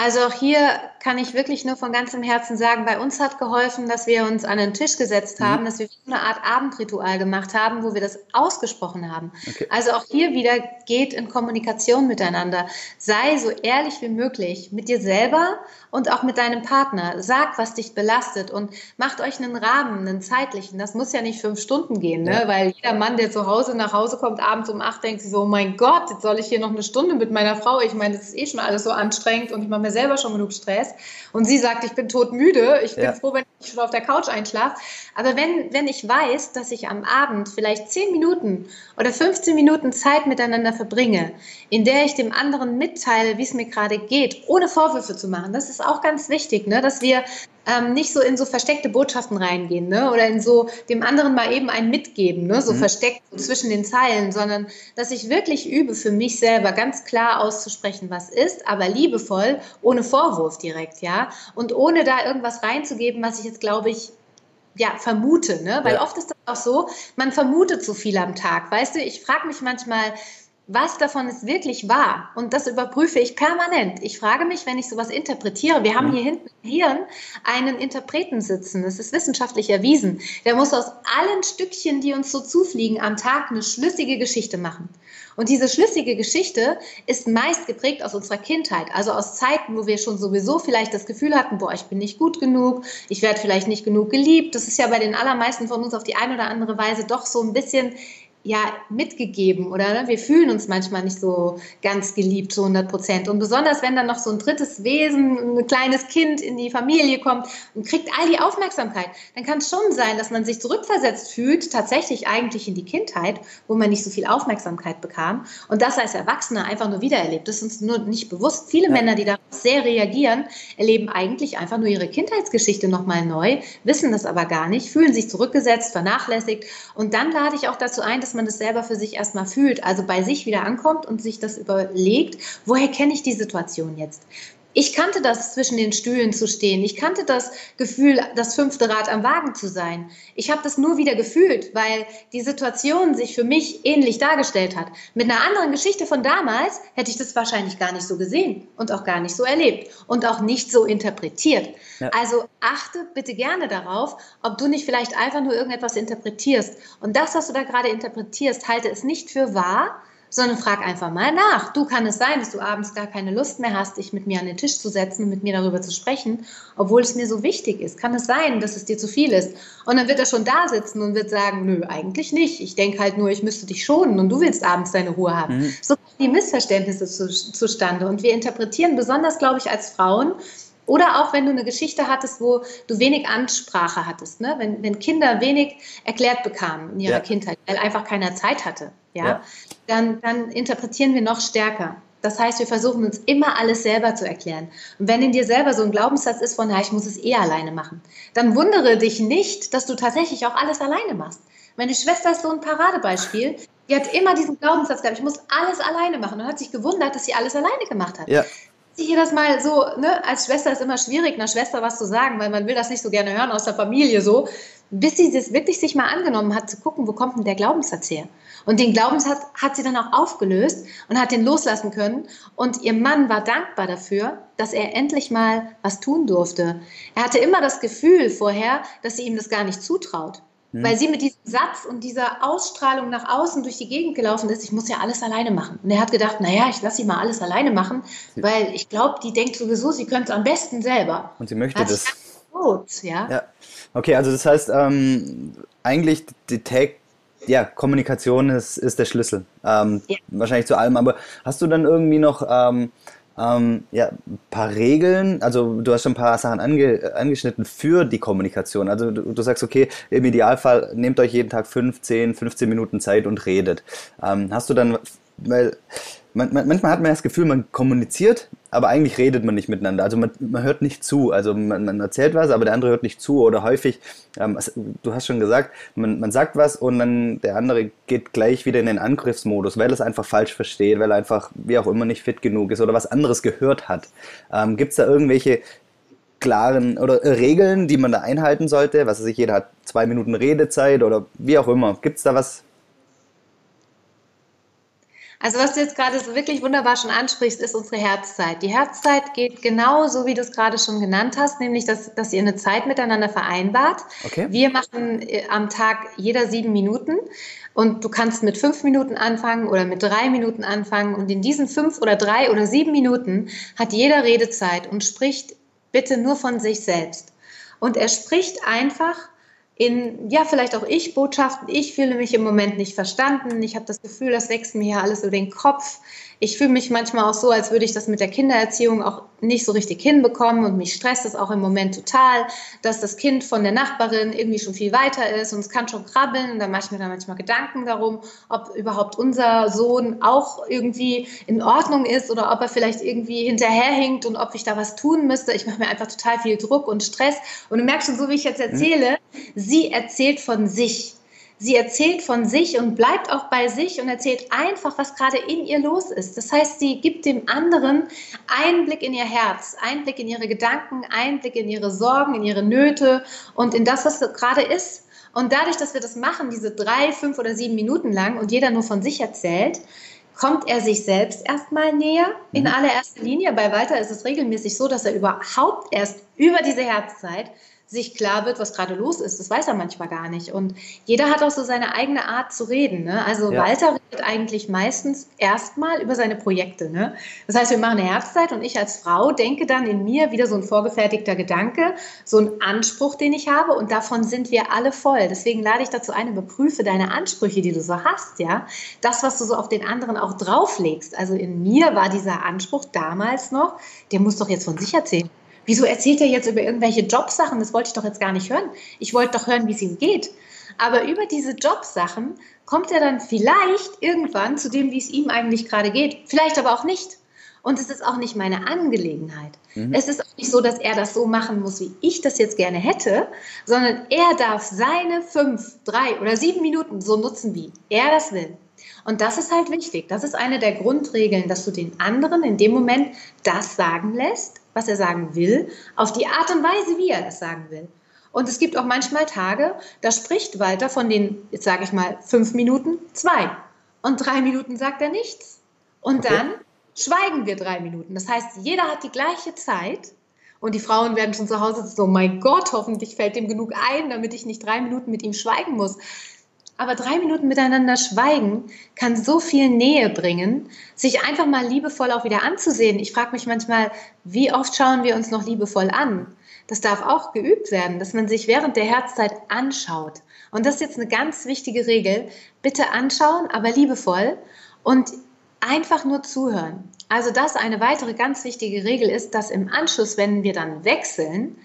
also auch hier kann ich wirklich nur von ganzem Herzen sagen, bei uns hat geholfen, dass wir uns an den Tisch gesetzt haben, mhm. dass wir eine Art Abendritual gemacht haben, wo wir das ausgesprochen haben. Okay. Also auch hier wieder geht in Kommunikation miteinander. Sei so ehrlich wie möglich mit dir selber und auch mit deinem Partner. Sag, was dich belastet und macht euch einen Rahmen, einen zeitlichen. Das muss ja nicht fünf Stunden gehen, ne? Ja. weil jeder Mann, der zu Hause nach Hause kommt, abends um acht, denkt sich so, oh mein Gott, jetzt soll ich hier noch eine Stunde mit meiner Frau. Ich meine, das ist eh schon alles so anstrengend und ich mache mir selber schon genug Stress. Und sie sagt, ich bin todmüde, ich bin ja. froh, wenn ich schon auf der Couch einschlafe. Aber wenn, wenn ich weiß, dass ich am Abend vielleicht zehn Minuten oder 15 Minuten Zeit miteinander verbringe, in der ich dem anderen mitteile, wie es mir gerade geht, ohne Vorwürfe zu machen, das ist auch ganz wichtig, ne? dass wir ähm, nicht so in so versteckte Botschaften reingehen ne? oder in so dem anderen mal eben ein Mitgeben, ne? so mhm. versteckt so zwischen den Zeilen, sondern dass ich wirklich übe, für mich selber ganz klar auszusprechen, was ist, aber liebevoll, ohne Vorwurf direkt, ja, und ohne da irgendwas reinzugeben, was ich jetzt, glaube ich, ja, vermute, ne? Weil ja. oft ist das auch so, man vermutet zu viel am Tag. Weißt du, ich frage mich manchmal, was davon ist wirklich wahr. Und das überprüfe ich permanent. Ich frage mich, wenn ich sowas interpretiere, wir haben hier hinten im Hirn einen Interpreten sitzen, das ist wissenschaftlich erwiesen. Der muss aus allen Stückchen, die uns so zufliegen, am Tag eine schlüssige Geschichte machen. Und diese schlüssige Geschichte ist meist geprägt aus unserer Kindheit, also aus Zeiten, wo wir schon sowieso vielleicht das Gefühl hatten, boah, ich bin nicht gut genug, ich werde vielleicht nicht genug geliebt. Das ist ja bei den allermeisten von uns auf die eine oder andere Weise doch so ein bisschen ja mitgegeben oder ne? wir fühlen uns manchmal nicht so ganz geliebt zu 100 Prozent. Und besonders wenn dann noch so ein drittes Wesen, ein kleines Kind in die Familie kommt und kriegt all die Aufmerksamkeit, dann kann es schon sein, dass man sich zurückversetzt fühlt, tatsächlich eigentlich in die Kindheit, wo man nicht so viel Aufmerksamkeit bekam und das als Erwachsener einfach nur wiedererlebt. Das ist uns nur nicht bewusst. Viele ja. Männer, die darauf sehr reagieren, erleben eigentlich einfach nur ihre Kindheitsgeschichte nochmal neu, wissen das aber gar nicht, fühlen sich zurückgesetzt, vernachlässigt und dann lade ich auch dazu ein, dass man das selber für sich erstmal fühlt, also bei sich wieder ankommt und sich das überlegt, woher kenne ich die Situation jetzt? Ich kannte das, zwischen den Stühlen zu stehen. Ich kannte das Gefühl, das fünfte Rad am Wagen zu sein. Ich habe das nur wieder gefühlt, weil die Situation sich für mich ähnlich dargestellt hat. Mit einer anderen Geschichte von damals hätte ich das wahrscheinlich gar nicht so gesehen und auch gar nicht so erlebt und auch nicht so interpretiert. Ja. Also achte bitte gerne darauf, ob du nicht vielleicht einfach nur irgendetwas interpretierst. Und das, was du da gerade interpretierst, halte es nicht für wahr, sondern frag einfach mal nach. Du kann es sein, dass du abends gar keine Lust mehr hast, dich mit mir an den Tisch zu setzen und mit mir darüber zu sprechen, obwohl es mir so wichtig ist. Kann es sein, dass es dir zu viel ist? Und dann wird er schon da sitzen und wird sagen, nö, eigentlich nicht. Ich denke halt nur, ich müsste dich schonen und du willst abends deine Ruhe haben. Mhm. So kommen die Missverständnisse zu, zustande. Und wir interpretieren besonders, glaube ich, als Frauen, oder auch wenn du eine Geschichte hattest, wo du wenig Ansprache hattest, ne? wenn, wenn Kinder wenig erklärt bekamen in ihrer ja. Kindheit, weil einfach keiner Zeit hatte, ja? ja, Dann, dann interpretieren wir noch stärker. Das heißt, wir versuchen uns immer alles selber zu erklären. Und wenn in dir selber so ein Glaubenssatz ist von, ja, ich muss es eh alleine machen, dann wundere dich nicht, dass du tatsächlich auch alles alleine machst. Meine Schwester ist so ein Paradebeispiel. Die hat immer diesen Glaubenssatz gehabt, ich muss alles alleine machen und hat sich gewundert, dass sie alles alleine gemacht hat. Ja sie jedes Mal so, ne, als Schwester ist immer schwierig, einer Schwester was zu sagen, weil man will das nicht so gerne hören aus der Familie so, bis sie das wirklich sich mal angenommen hat, zu gucken, wo kommt denn der Glaubenssatz her? Und den Glaubenssatz hat sie dann auch aufgelöst und hat den loslassen können. Und ihr Mann war dankbar dafür, dass er endlich mal was tun durfte. Er hatte immer das Gefühl vorher, dass sie ihm das gar nicht zutraut. Hm. Weil sie mit diesem Satz und dieser Ausstrahlung nach außen durch die Gegend gelaufen ist, ich muss ja alles alleine machen. Und er hat gedacht, naja, ich lasse sie mal alles alleine machen, weil ich glaube, die denkt sowieso, sie könnte es am besten selber. Und sie möchte das. Gut, ja? ja. Okay, also das heißt, ähm, eigentlich die Tag, ja, Kommunikation ist, ist der Schlüssel. Ähm, ja. Wahrscheinlich zu allem, aber hast du dann irgendwie noch ähm, ähm, ja, ein paar Regeln, also du hast schon ein paar Sachen ange, angeschnitten für die Kommunikation. Also du, du, sagst, okay, im Idealfall nehmt euch jeden Tag 15, 15 Minuten Zeit und redet. Ähm, hast du dann, weil man, man, manchmal hat man das Gefühl, man kommuniziert, aber eigentlich redet man nicht miteinander. Also man, man hört nicht zu. Also man, man, erzählt was, aber der andere hört nicht zu. Oder häufig, ähm, du hast schon gesagt, man, man sagt was und dann der andere geht gleich wieder in den Angriffsmodus, weil er es einfach falsch versteht, weil er einfach, wie auch immer, nicht fit genug ist oder was anderes gehört hat. Ähm, Gibt es da irgendwelche klaren oder äh, Regeln, die man da einhalten sollte? Was weiß ich, jeder hat zwei Minuten Redezeit oder wie auch immer. Gibt es da was, also was du jetzt gerade so wirklich wunderbar schon ansprichst, ist unsere Herzzeit. Die Herzzeit geht genau so, wie du es gerade schon genannt hast, nämlich, dass, dass ihr eine Zeit miteinander vereinbart. Okay. Wir machen äh, am Tag jeder sieben Minuten und du kannst mit fünf Minuten anfangen oder mit drei Minuten anfangen und in diesen fünf oder drei oder sieben Minuten hat jeder Redezeit und spricht bitte nur von sich selbst. Und er spricht einfach in, ja, vielleicht auch ich Botschaften. Ich fühle mich im Moment nicht verstanden. Ich habe das Gefühl, das wächst mir hier alles über den Kopf. Ich fühle mich manchmal auch so, als würde ich das mit der Kindererziehung auch nicht so richtig hinbekommen und mich stresst es auch im Moment total, dass das Kind von der Nachbarin irgendwie schon viel weiter ist und es kann schon krabbeln und da mache ich mir dann manchmal Gedanken darum, ob überhaupt unser Sohn auch irgendwie in Ordnung ist oder ob er vielleicht irgendwie hinterherhinkt und ob ich da was tun müsste. Ich mache mir einfach total viel Druck und Stress und du merkst schon, so wie ich jetzt erzähle, sie erzählt von sich. Sie erzählt von sich und bleibt auch bei sich und erzählt einfach, was gerade in ihr los ist. Das heißt, sie gibt dem anderen Einblick in ihr Herz, Einblick in ihre Gedanken, Einblick in ihre Sorgen, in ihre Nöte und in das, was gerade ist. Und dadurch, dass wir das machen, diese drei, fünf oder sieben Minuten lang und jeder nur von sich erzählt, kommt er sich selbst erstmal näher in mhm. allererster Linie. Bei Walter ist es regelmäßig so, dass er überhaupt erst über diese Herzzeit sich klar wird, was gerade los ist. Das weiß er manchmal gar nicht. Und jeder hat auch so seine eigene Art zu reden. Ne? Also ja. Walter redet eigentlich meistens erstmal über seine Projekte. Ne? Das heißt, wir machen eine Herbstzeit und ich als Frau denke dann in mir wieder so ein vorgefertigter Gedanke, so ein Anspruch, den ich habe und davon sind wir alle voll. Deswegen lade ich dazu ein, überprüfe deine Ansprüche, die du so hast. Ja? Das, was du so auf den anderen auch drauflegst. Also in mir war dieser Anspruch damals noch, der muss doch jetzt von sich erzählen. Wieso erzählt er jetzt über irgendwelche Jobsachen? Das wollte ich doch jetzt gar nicht hören. Ich wollte doch hören, wie es ihm geht. Aber über diese Jobsachen kommt er dann vielleicht irgendwann zu dem, wie es ihm eigentlich gerade geht. Vielleicht aber auch nicht. Und es ist auch nicht meine Angelegenheit. Mhm. Es ist auch nicht so, dass er das so machen muss, wie ich das jetzt gerne hätte, sondern er darf seine fünf, drei oder sieben Minuten so nutzen, wie er das will. Und das ist halt wichtig. Das ist eine der Grundregeln, dass du den anderen in dem Moment das sagen lässt, was er sagen will, auf die Art und Weise, wie er das sagen will. Und es gibt auch manchmal Tage, da spricht Walter von den, jetzt sage ich mal, fünf Minuten zwei. Und drei Minuten sagt er nichts. Und okay. dann schweigen wir drei Minuten. Das heißt, jeder hat die gleiche Zeit. Und die Frauen werden schon zu Hause so, mein Gott, hoffentlich fällt dem genug ein, damit ich nicht drei Minuten mit ihm schweigen muss. Aber drei Minuten miteinander schweigen kann so viel Nähe bringen, sich einfach mal liebevoll auch wieder anzusehen. Ich frage mich manchmal, wie oft schauen wir uns noch liebevoll an? Das darf auch geübt werden, dass man sich während der Herzzeit anschaut. Und das ist jetzt eine ganz wichtige Regel. Bitte anschauen, aber liebevoll und einfach nur zuhören. Also das eine weitere ganz wichtige Regel ist, dass im Anschluss, wenn wir dann wechseln,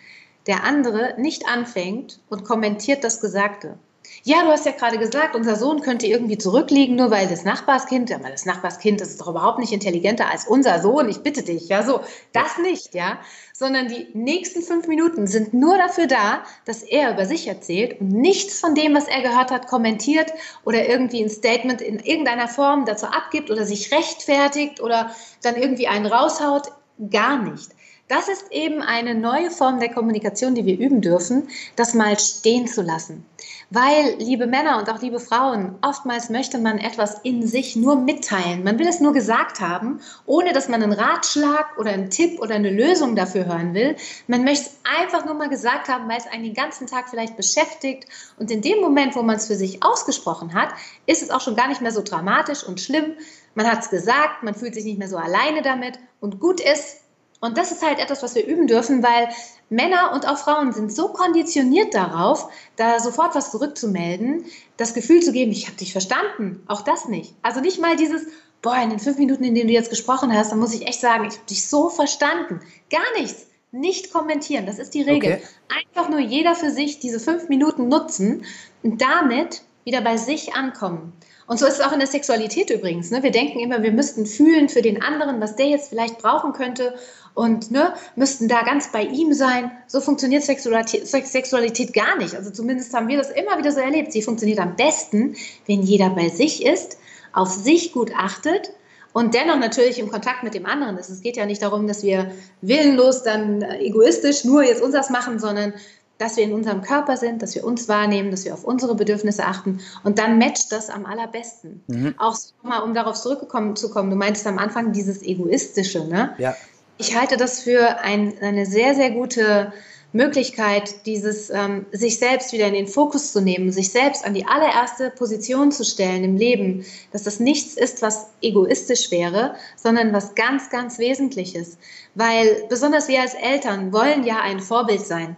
der andere nicht anfängt und kommentiert das Gesagte. Ja, du hast ja gerade gesagt, unser Sohn könnte irgendwie zurückliegen, nur weil das Nachbarskind, ja, das Nachbarskind, das ist doch überhaupt nicht intelligenter als unser Sohn, ich bitte dich, ja, so, das nicht, ja, sondern die nächsten fünf Minuten sind nur dafür da, dass er über sich erzählt und nichts von dem, was er gehört hat, kommentiert oder irgendwie ein Statement in irgendeiner Form dazu abgibt oder sich rechtfertigt oder dann irgendwie einen raushaut, gar nicht. Das ist eben eine neue Form der Kommunikation, die wir üben dürfen, das mal stehen zu lassen. Weil, liebe Männer und auch liebe Frauen, oftmals möchte man etwas in sich nur mitteilen. Man will es nur gesagt haben, ohne dass man einen Ratschlag oder einen Tipp oder eine Lösung dafür hören will. Man möchte es einfach nur mal gesagt haben, weil es einen den ganzen Tag vielleicht beschäftigt. Und in dem Moment, wo man es für sich ausgesprochen hat, ist es auch schon gar nicht mehr so dramatisch und schlimm. Man hat es gesagt, man fühlt sich nicht mehr so alleine damit und gut ist, und das ist halt etwas, was wir üben dürfen, weil Männer und auch Frauen sind so konditioniert darauf, da sofort was zurückzumelden, das Gefühl zu geben, ich habe dich verstanden. Auch das nicht. Also nicht mal dieses, boah, in den fünf Minuten, in denen du jetzt gesprochen hast, dann muss ich echt sagen, ich habe dich so verstanden. Gar nichts. Nicht kommentieren, das ist die Regel. Okay. Einfach nur jeder für sich diese fünf Minuten nutzen und damit wieder bei sich ankommen. Und so ist es auch in der Sexualität übrigens. Ne? Wir denken immer, wir müssten fühlen für den anderen, was der jetzt vielleicht brauchen könnte und ne, müssten da ganz bei ihm sein. So funktioniert Sexualität, Sexualität gar nicht. Also zumindest haben wir das immer wieder so erlebt. Sie funktioniert am besten, wenn jeder bei sich ist, auf sich gut achtet und dennoch natürlich im Kontakt mit dem anderen ist. Es geht ja nicht darum, dass wir willenlos dann äh, egoistisch nur jetzt unseres machen, sondern dass wir in unserem Körper sind, dass wir uns wahrnehmen, dass wir auf unsere Bedürfnisse achten und dann matcht das am allerbesten. Mhm. Auch mal, um darauf zurückzukommen, du meinst am Anfang dieses Egoistische, ne? Ja ich halte das für ein, eine sehr, sehr gute Möglichkeit, dieses ähm, sich selbst wieder in den Fokus zu nehmen, sich selbst an die allererste Position zu stellen im Leben, dass das nichts ist, was egoistisch wäre, sondern was ganz, ganz Wesentliches. Weil besonders wir als Eltern wollen ja ein Vorbild sein.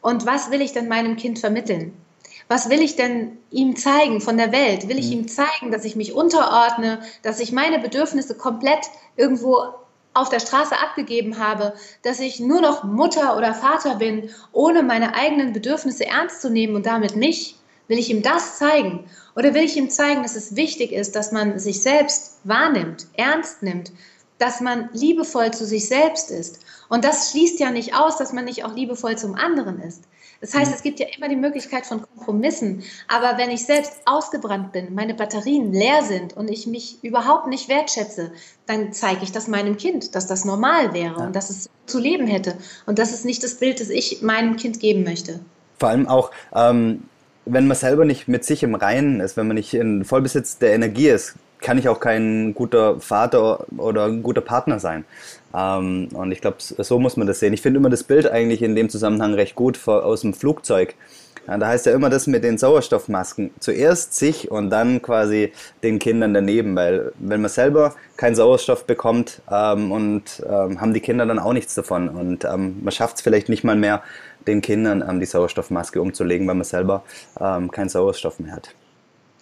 Und was will ich denn meinem Kind vermitteln? Was will ich denn ihm zeigen von der Welt? Will ich mhm. ihm zeigen, dass ich mich unterordne, dass ich meine Bedürfnisse komplett irgendwo auf der Straße abgegeben habe, dass ich nur noch Mutter oder Vater bin, ohne meine eigenen Bedürfnisse ernst zu nehmen und damit mich? Will ich ihm das zeigen? Oder will ich ihm zeigen, dass es wichtig ist, dass man sich selbst wahrnimmt, ernst nimmt, dass man liebevoll zu sich selbst ist? Und das schließt ja nicht aus, dass man nicht auch liebevoll zum anderen ist. Das heißt, es gibt ja immer die Möglichkeit von Kompromissen. Aber wenn ich selbst ausgebrannt bin, meine Batterien leer sind und ich mich überhaupt nicht wertschätze, dann zeige ich das meinem Kind, dass das normal wäre ja. und dass es zu leben hätte. Und das ist nicht das Bild, das ich meinem Kind geben möchte. Vor allem auch, ähm, wenn man selber nicht mit sich im Reinen ist, wenn man nicht in Vollbesitz der Energie ist, kann ich auch kein guter Vater oder ein guter Partner sein. Ähm, und ich glaube, so muss man das sehen. Ich finde immer das Bild eigentlich in dem Zusammenhang recht gut aus dem Flugzeug. Ja, da heißt ja immer das mit den Sauerstoffmasken. Zuerst sich und dann quasi den Kindern daneben, weil wenn man selber keinen Sauerstoff bekommt ähm, und ähm, haben die Kinder dann auch nichts davon. Und ähm, man schafft es vielleicht nicht mal mehr, den Kindern ähm, die Sauerstoffmaske umzulegen, weil man selber ähm, keinen Sauerstoff mehr hat.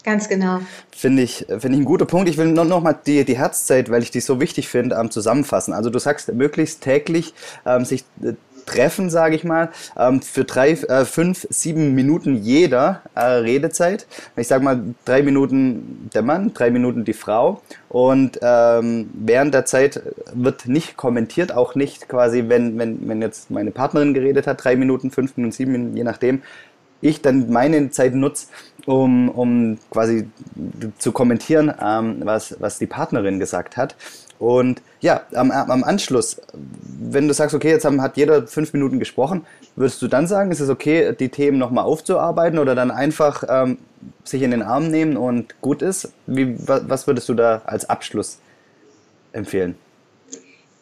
Ganz genau. Finde ich, finde ich ein guter Punkt. Ich will noch, noch mal die, die Herzzeit, weil ich die so wichtig finde, ähm, zusammenfassen. Also du sagst möglichst täglich ähm, sich äh, treffen, sage ich mal, ähm, für drei, äh, fünf, sieben Minuten jeder äh, Redezeit. Ich sage mal drei Minuten der Mann, drei Minuten die Frau. Und ähm, während der Zeit wird nicht kommentiert, auch nicht quasi, wenn, wenn, wenn jetzt meine Partnerin geredet hat, drei Minuten, fünf Minuten, sieben Minuten, je nachdem, ich dann meine Zeit nutze, um, um quasi zu kommentieren, ähm, was, was die Partnerin gesagt hat. Und ja, am, am Anschluss, wenn du sagst, okay, jetzt haben, hat jeder fünf Minuten gesprochen, würdest du dann sagen, ist es okay, die Themen nochmal aufzuarbeiten oder dann einfach ähm, sich in den Arm nehmen und gut ist? Wie, was würdest du da als Abschluss empfehlen?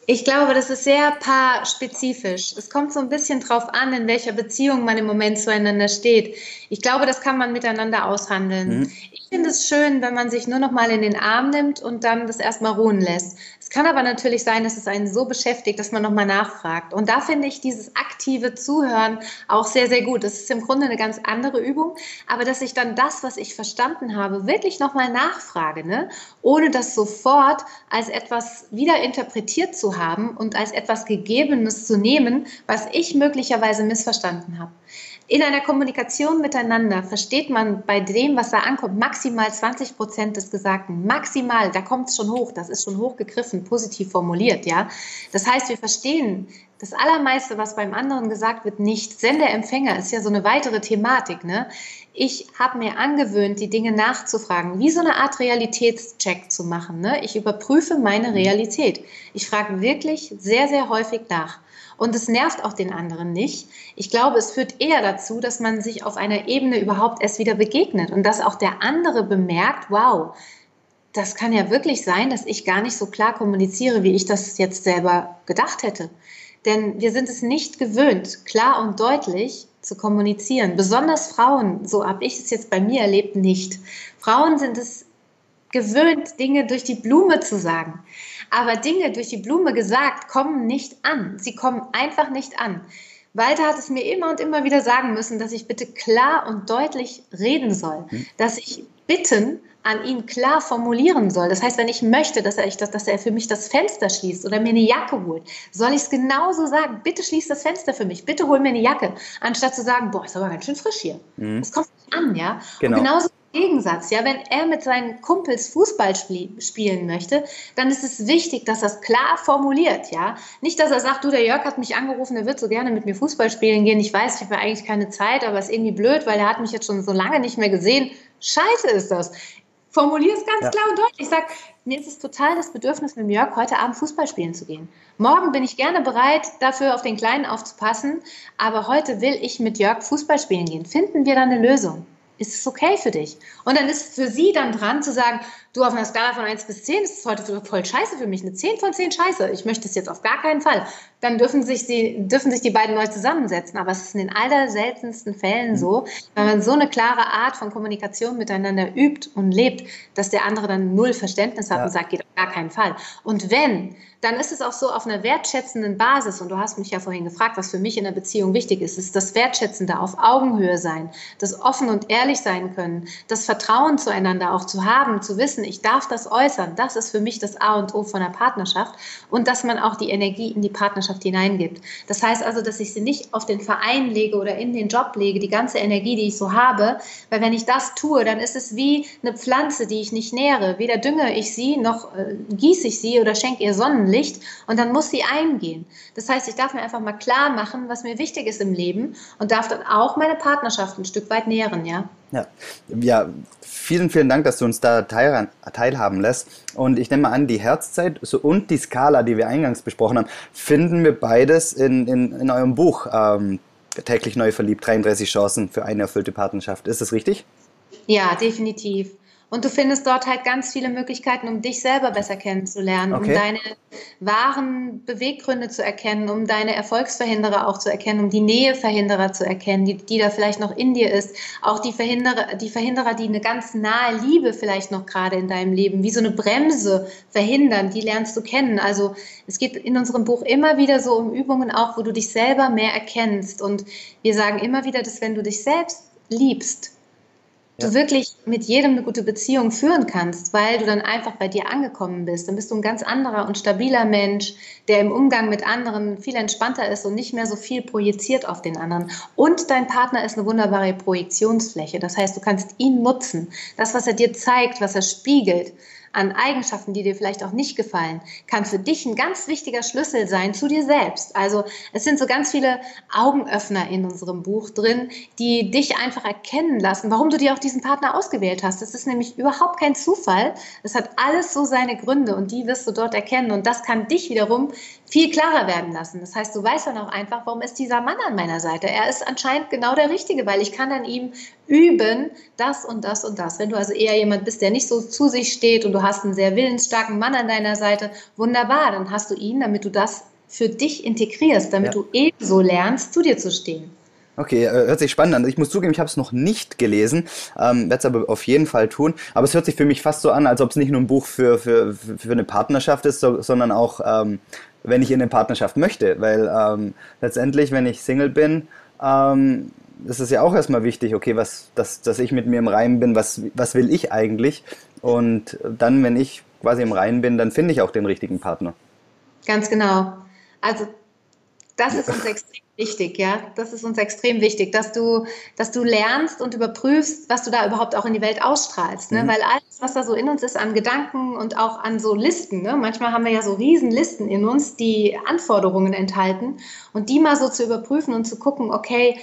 Ich glaube, das ist sehr paarspezifisch. Es kommt so ein bisschen drauf an, in welcher Beziehung man im Moment zueinander steht. Ich glaube, das kann man miteinander aushandeln. Mhm. Ich finde es schön, wenn man sich nur noch mal in den Arm nimmt und dann das erstmal ruhen lässt. Es kann aber natürlich sein, dass es einen so beschäftigt, dass man noch mal nachfragt. Und da finde ich dieses aktive Zuhören auch sehr, sehr gut. Das ist im Grunde eine ganz andere Übung, aber dass ich dann das, was ich verstanden habe, wirklich noch mal nachfrage, ne? ohne das sofort als etwas wieder interpretiert zu haben und als etwas Gegebenes zu nehmen, was ich möglicherweise missverstanden habe. In einer Kommunikation miteinander versteht man bei dem, was da ankommt, maximal 20 Prozent des Gesagten. Maximal, da kommt es schon hoch, das ist schon hochgegriffen, positiv formuliert, ja. Das heißt, wir verstehen das Allermeiste, was beim anderen gesagt wird, nicht. Sender-Empfänger ist ja so eine weitere Thematik, ne? Ich habe mir angewöhnt, die Dinge nachzufragen, wie so eine Art Realitätscheck zu machen. Ne? Ich überprüfe meine Realität. Ich frage wirklich sehr, sehr häufig nach. Und es nervt auch den anderen nicht. Ich glaube, es führt eher dazu, dass man sich auf einer Ebene überhaupt erst wieder begegnet und dass auch der andere bemerkt, wow, das kann ja wirklich sein, dass ich gar nicht so klar kommuniziere, wie ich das jetzt selber gedacht hätte. Denn wir sind es nicht gewöhnt, klar und deutlich zu kommunizieren. Besonders Frauen, so habe ich es jetzt bei mir erlebt, nicht. Frauen sind es gewöhnt, Dinge durch die Blume zu sagen. Aber Dinge durch die Blume gesagt kommen nicht an. Sie kommen einfach nicht an. Walter hat es mir immer und immer wieder sagen müssen, dass ich bitte klar und deutlich reden soll, hm. dass ich bitten an ihn klar formulieren soll. Das heißt, wenn ich möchte, dass er, dass er für mich das Fenster schließt oder mir eine Jacke holt, soll ich es genauso sagen. Bitte schließ das Fenster für mich. Bitte hol mir eine Jacke. Anstatt zu sagen, boah, ist aber ganz schön frisch hier. Mhm. Das kommt nicht an, ja. Genau. Und genauso Gegensatz, ja, wenn er mit seinen Kumpels Fußball spielen möchte, dann ist es wichtig, dass er es klar formuliert, ja. Nicht, dass er sagt, du, der Jörg hat mich angerufen, der wird so gerne mit mir Fußball spielen gehen. Ich weiß, ich habe eigentlich keine Zeit, aber es ist irgendwie blöd, weil er hat mich jetzt schon so lange nicht mehr gesehen. Scheiße ist das. Formulier es ganz ja. klar und deutlich. Sag, mir ist es total das Bedürfnis, mit Jörg heute Abend Fußball spielen zu gehen. Morgen bin ich gerne bereit, dafür auf den Kleinen aufzupassen, aber heute will ich mit Jörg Fußball spielen gehen. Finden wir da eine Lösung? Ist es okay für dich? Und dann ist für sie dann dran zu sagen, du auf einer Skala von 1 bis 10 ist es heute voll scheiße für mich. Eine 10 von 10 scheiße. Ich möchte es jetzt auf gar keinen Fall. Dann dürfen sich, die, dürfen sich die beiden neu zusammensetzen. Aber es ist in den allerseltensten Fällen so, wenn man so eine klare Art von Kommunikation miteinander übt und lebt, dass der andere dann null Verständnis hat ja. und sagt, geht auf gar keinen Fall. Und wenn, dann ist es auch so auf einer wertschätzenden Basis. Und du hast mich ja vorhin gefragt, was für mich in der Beziehung wichtig ist, ist das Wertschätzende auf Augenhöhe sein, das offen und ehrlich sein können, das Vertrauen zueinander auch zu haben, zu wissen, ich darf das äußern. Das ist für mich das A und O von der Partnerschaft. Und dass man auch die Energie in die Partnerschaft hineingibt. Das heißt also, dass ich sie nicht auf den Verein lege oder in den Job lege, die ganze Energie, die ich so habe. Weil wenn ich das tue, dann ist es wie eine Pflanze, die ich nicht nähere. Weder dünge ich sie, noch äh, gieße ich sie oder schenke ihr Sonnenlicht Licht und dann muss sie eingehen. Das heißt, ich darf mir einfach mal klar machen, was mir wichtig ist im Leben und darf dann auch meine Partnerschaft ein Stück weit nähren, ja. Ja, ja vielen, vielen Dank, dass du uns da teil, teilhaben lässt. Und ich nehme an, die Herzzeit und die Skala, die wir eingangs besprochen haben, finden wir beides in, in, in eurem Buch ähm, Täglich neu verliebt, 33 Chancen für eine erfüllte Partnerschaft. Ist das richtig? Ja, definitiv. Und du findest dort halt ganz viele Möglichkeiten, um dich selber besser kennenzulernen, okay. um deine wahren Beweggründe zu erkennen, um deine Erfolgsverhinderer auch zu erkennen, um die Näheverhinderer zu erkennen, die, die da vielleicht noch in dir ist. Auch die Verhinderer, die Verhinderer, die eine ganz nahe Liebe vielleicht noch gerade in deinem Leben, wie so eine Bremse verhindern, die lernst du kennen. Also es geht in unserem Buch immer wieder so um Übungen auch, wo du dich selber mehr erkennst. Und wir sagen immer wieder, dass wenn du dich selbst liebst, ja. du wirklich mit jedem eine gute Beziehung führen kannst, weil du dann einfach bei dir angekommen bist. Dann bist du ein ganz anderer und stabiler Mensch, der im Umgang mit anderen viel entspannter ist und nicht mehr so viel projiziert auf den anderen. Und dein Partner ist eine wunderbare Projektionsfläche. Das heißt, du kannst ihn nutzen. Das, was er dir zeigt, was er spiegelt, an Eigenschaften, die dir vielleicht auch nicht gefallen, kann für dich ein ganz wichtiger Schlüssel sein zu dir selbst. Also es sind so ganz viele Augenöffner in unserem Buch drin, die dich einfach erkennen lassen, warum du dir auch diesen Partner ausgewählt hast. Das ist nämlich überhaupt kein Zufall. Es hat alles so seine Gründe und die wirst du dort erkennen und das kann dich wiederum viel klarer werden lassen. Das heißt, du weißt dann auch einfach, warum ist dieser Mann an meiner Seite? Er ist anscheinend genau der Richtige, weil ich kann an ihm üben, das und das und das. Wenn du also eher jemand bist, der nicht so zu sich steht und du hast einen sehr willensstarken Mann an deiner Seite, wunderbar, dann hast du ihn, damit du das für dich integrierst, damit ja. du ebenso lernst, zu dir zu stehen. Okay, äh, hört sich spannend an. Ich muss zugeben, ich habe es noch nicht gelesen, ähm, werde es aber auf jeden Fall tun. Aber es hört sich für mich fast so an, als ob es nicht nur ein Buch für, für, für eine Partnerschaft ist, so, sondern auch ähm, wenn ich in eine Partnerschaft möchte. Weil ähm, letztendlich, wenn ich Single bin, ähm, ist es ja auch erstmal wichtig, okay, was, dass, dass ich mit mir im Reinen bin, was, was will ich eigentlich? Und dann, wenn ich quasi im Reinen bin, dann finde ich auch den richtigen Partner. Ganz genau. Also das ist uns extrem wichtig, ja. Das ist uns extrem wichtig, dass du, dass du lernst und überprüfst, was du da überhaupt auch in die Welt ausstrahlst. Ne? Mhm. Weil alles, was da so in uns ist an Gedanken und auch an so Listen, ne? manchmal haben wir ja so Riesenlisten in uns, die Anforderungen enthalten und die mal so zu überprüfen und zu gucken, okay,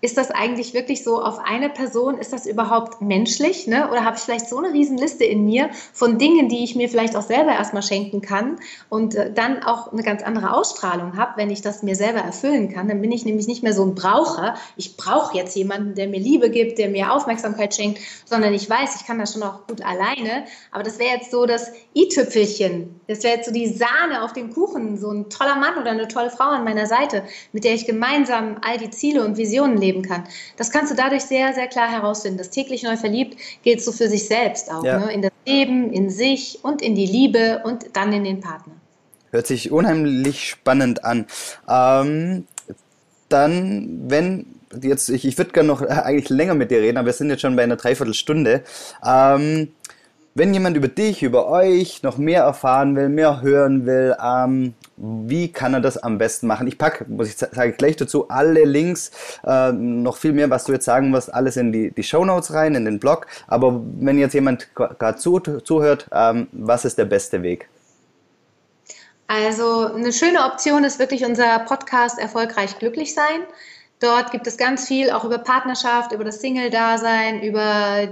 ist das eigentlich wirklich so auf eine Person? Ist das überhaupt menschlich? Ne? Oder habe ich vielleicht so eine Riesenliste in mir von Dingen, die ich mir vielleicht auch selber erstmal schenken kann und äh, dann auch eine ganz andere Ausstrahlung habe, wenn ich das mir selber erfüllen kann? Dann bin ich nämlich nicht mehr so ein Braucher. Ich brauche jetzt jemanden, der mir Liebe gibt, der mir Aufmerksamkeit schenkt, sondern ich weiß, ich kann das schon auch gut alleine. Aber das wäre jetzt so das i-Tüpfelchen. Das wäre jetzt so die Sahne auf dem Kuchen, so ein toller Mann oder eine tolle Frau an meiner Seite, mit der ich gemeinsam all die Ziele und Visionen lebe leben kann. Das kannst du dadurch sehr, sehr klar herausfinden. Das täglich neu verliebt gilt so für sich selbst auch. Ja. Ne? In das Leben, in sich und in die Liebe und dann in den Partner. Hört sich unheimlich spannend an. Ähm, dann, wenn jetzt, ich, ich würde gerne noch eigentlich länger mit dir reden, aber wir sind jetzt schon bei einer Dreiviertelstunde. Ähm, wenn jemand über dich, über euch noch mehr erfahren will, mehr hören will, ähm, wie kann er das am besten machen? Ich packe, muss ich sagen, gleich dazu alle Links, äh, noch viel mehr, was du jetzt sagen wirst, alles in die, die Show Notes rein, in den Blog. Aber wenn jetzt jemand gerade zu, zuhört, ähm, was ist der beste Weg? Also eine schöne Option ist wirklich unser Podcast Erfolgreich glücklich sein. Dort gibt es ganz viel auch über Partnerschaft, über das Single-Dasein, über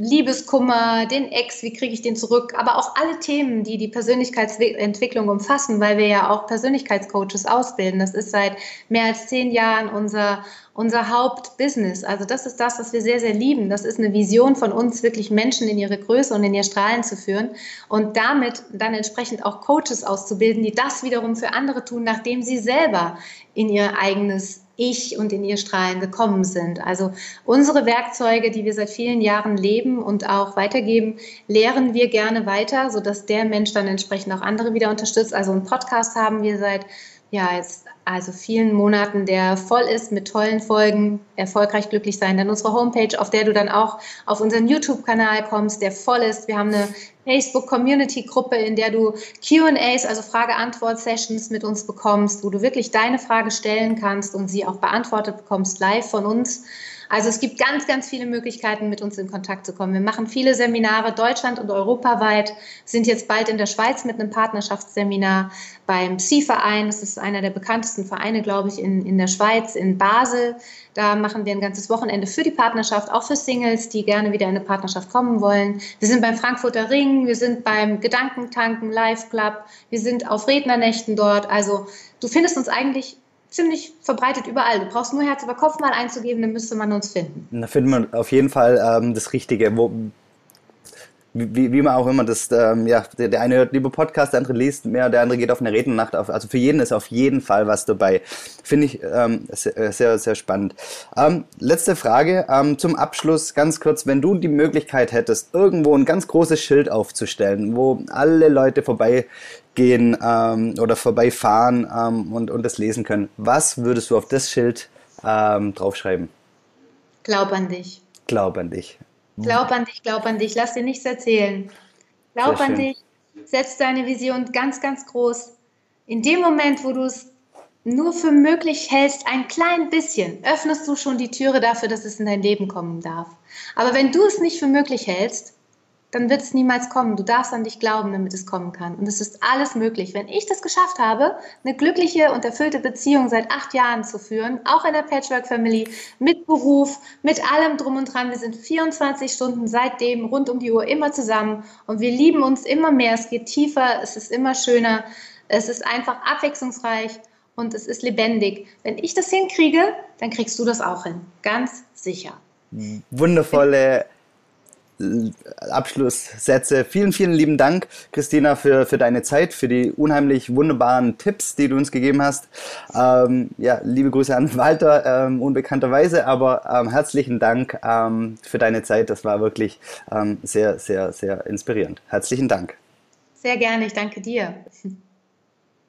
Liebeskummer, den Ex, wie kriege ich den zurück, aber auch alle Themen, die die Persönlichkeitsentwicklung umfassen, weil wir ja auch Persönlichkeitscoaches ausbilden. Das ist seit mehr als zehn Jahren unser, unser Hauptbusiness. Also das ist das, was wir sehr, sehr lieben. Das ist eine Vision von uns, wirklich Menschen in ihre Größe und in ihr Strahlen zu führen und damit dann entsprechend auch Coaches auszubilden, die das wiederum für andere tun, nachdem sie selber in ihr eigenes ich und in ihr Strahlen gekommen sind. Also unsere Werkzeuge, die wir seit vielen Jahren leben und auch weitergeben, lehren wir gerne weiter, sodass der Mensch dann entsprechend auch andere wieder unterstützt. Also einen Podcast haben wir seit ja, jetzt also vielen Monaten, der voll ist mit tollen Folgen, erfolgreich glücklich sein. Dann unsere Homepage, auf der du dann auch auf unseren YouTube-Kanal kommst, der voll ist. Wir haben eine Facebook-Community-Gruppe, in der du QAs, also Frage-Antwort-Sessions mit uns bekommst, wo du wirklich deine Frage stellen kannst und sie auch beantwortet bekommst live von uns. Also es gibt ganz, ganz viele Möglichkeiten, mit uns in Kontakt zu kommen. Wir machen viele Seminare deutschland- und europaweit, sind jetzt bald in der Schweiz mit einem Partnerschaftsseminar beim Psi-Verein. Das ist einer der bekanntesten Vereine, glaube ich, in, in der Schweiz, in Basel. Da machen wir ein ganzes Wochenende für die Partnerschaft, auch für Singles, die gerne wieder in eine Partnerschaft kommen wollen. Wir sind beim Frankfurter Ring, wir sind beim Gedankentanken Live Club, wir sind auf Rednernächten dort. Also du findest uns eigentlich ziemlich verbreitet überall. Du brauchst nur Herz über Kopf mal einzugeben, dann müsste man uns finden. Da findet man auf jeden Fall ähm, das Richtige. Wo, wie, wie man auch immer das, ähm, ja, der, der, eine hört lieber Podcast, der andere liest mehr, der andere geht auf eine Rednernacht. Auf, also für jeden ist auf jeden Fall was dabei. Finde ich ähm, sehr, sehr, sehr spannend. Ähm, letzte Frage ähm, zum Abschluss, ganz kurz. Wenn du die Möglichkeit hättest, irgendwo ein ganz großes Schild aufzustellen, wo alle Leute vorbeigehen ähm, oder vorbeifahren ähm, und, und das lesen können, was würdest du auf das Schild ähm, draufschreiben? Glaub an dich. Glaub an dich. Glaub an dich, glaub an dich, lass dir nichts erzählen. Glaub an dich, setz deine Vision ganz, ganz groß. In dem Moment, wo du es nur für möglich hältst, ein klein bisschen, öffnest du schon die Türe dafür, dass es in dein Leben kommen darf. Aber wenn du es nicht für möglich hältst, dann wird es niemals kommen. Du darfst an dich glauben, damit es kommen kann. Und es ist alles möglich. Wenn ich das geschafft habe, eine glückliche und erfüllte Beziehung seit acht Jahren zu führen, auch in der Patchwork-Family, mit Beruf, mit allem drum und dran. Wir sind 24 Stunden seitdem rund um die Uhr immer zusammen und wir lieben uns immer mehr. Es geht tiefer, es ist immer schöner, es ist einfach abwechslungsreich und es ist lebendig. Wenn ich das hinkriege, dann kriegst du das auch hin. Ganz sicher. Wundervolle Abschlusssätze. Vielen, vielen lieben Dank, Christina, für, für deine Zeit, für die unheimlich wunderbaren Tipps, die du uns gegeben hast. Ähm, ja, liebe Grüße an Walter, ähm, unbekannterweise, aber ähm, herzlichen Dank ähm, für deine Zeit. Das war wirklich ähm, sehr, sehr, sehr inspirierend. Herzlichen Dank. Sehr gerne, ich danke dir.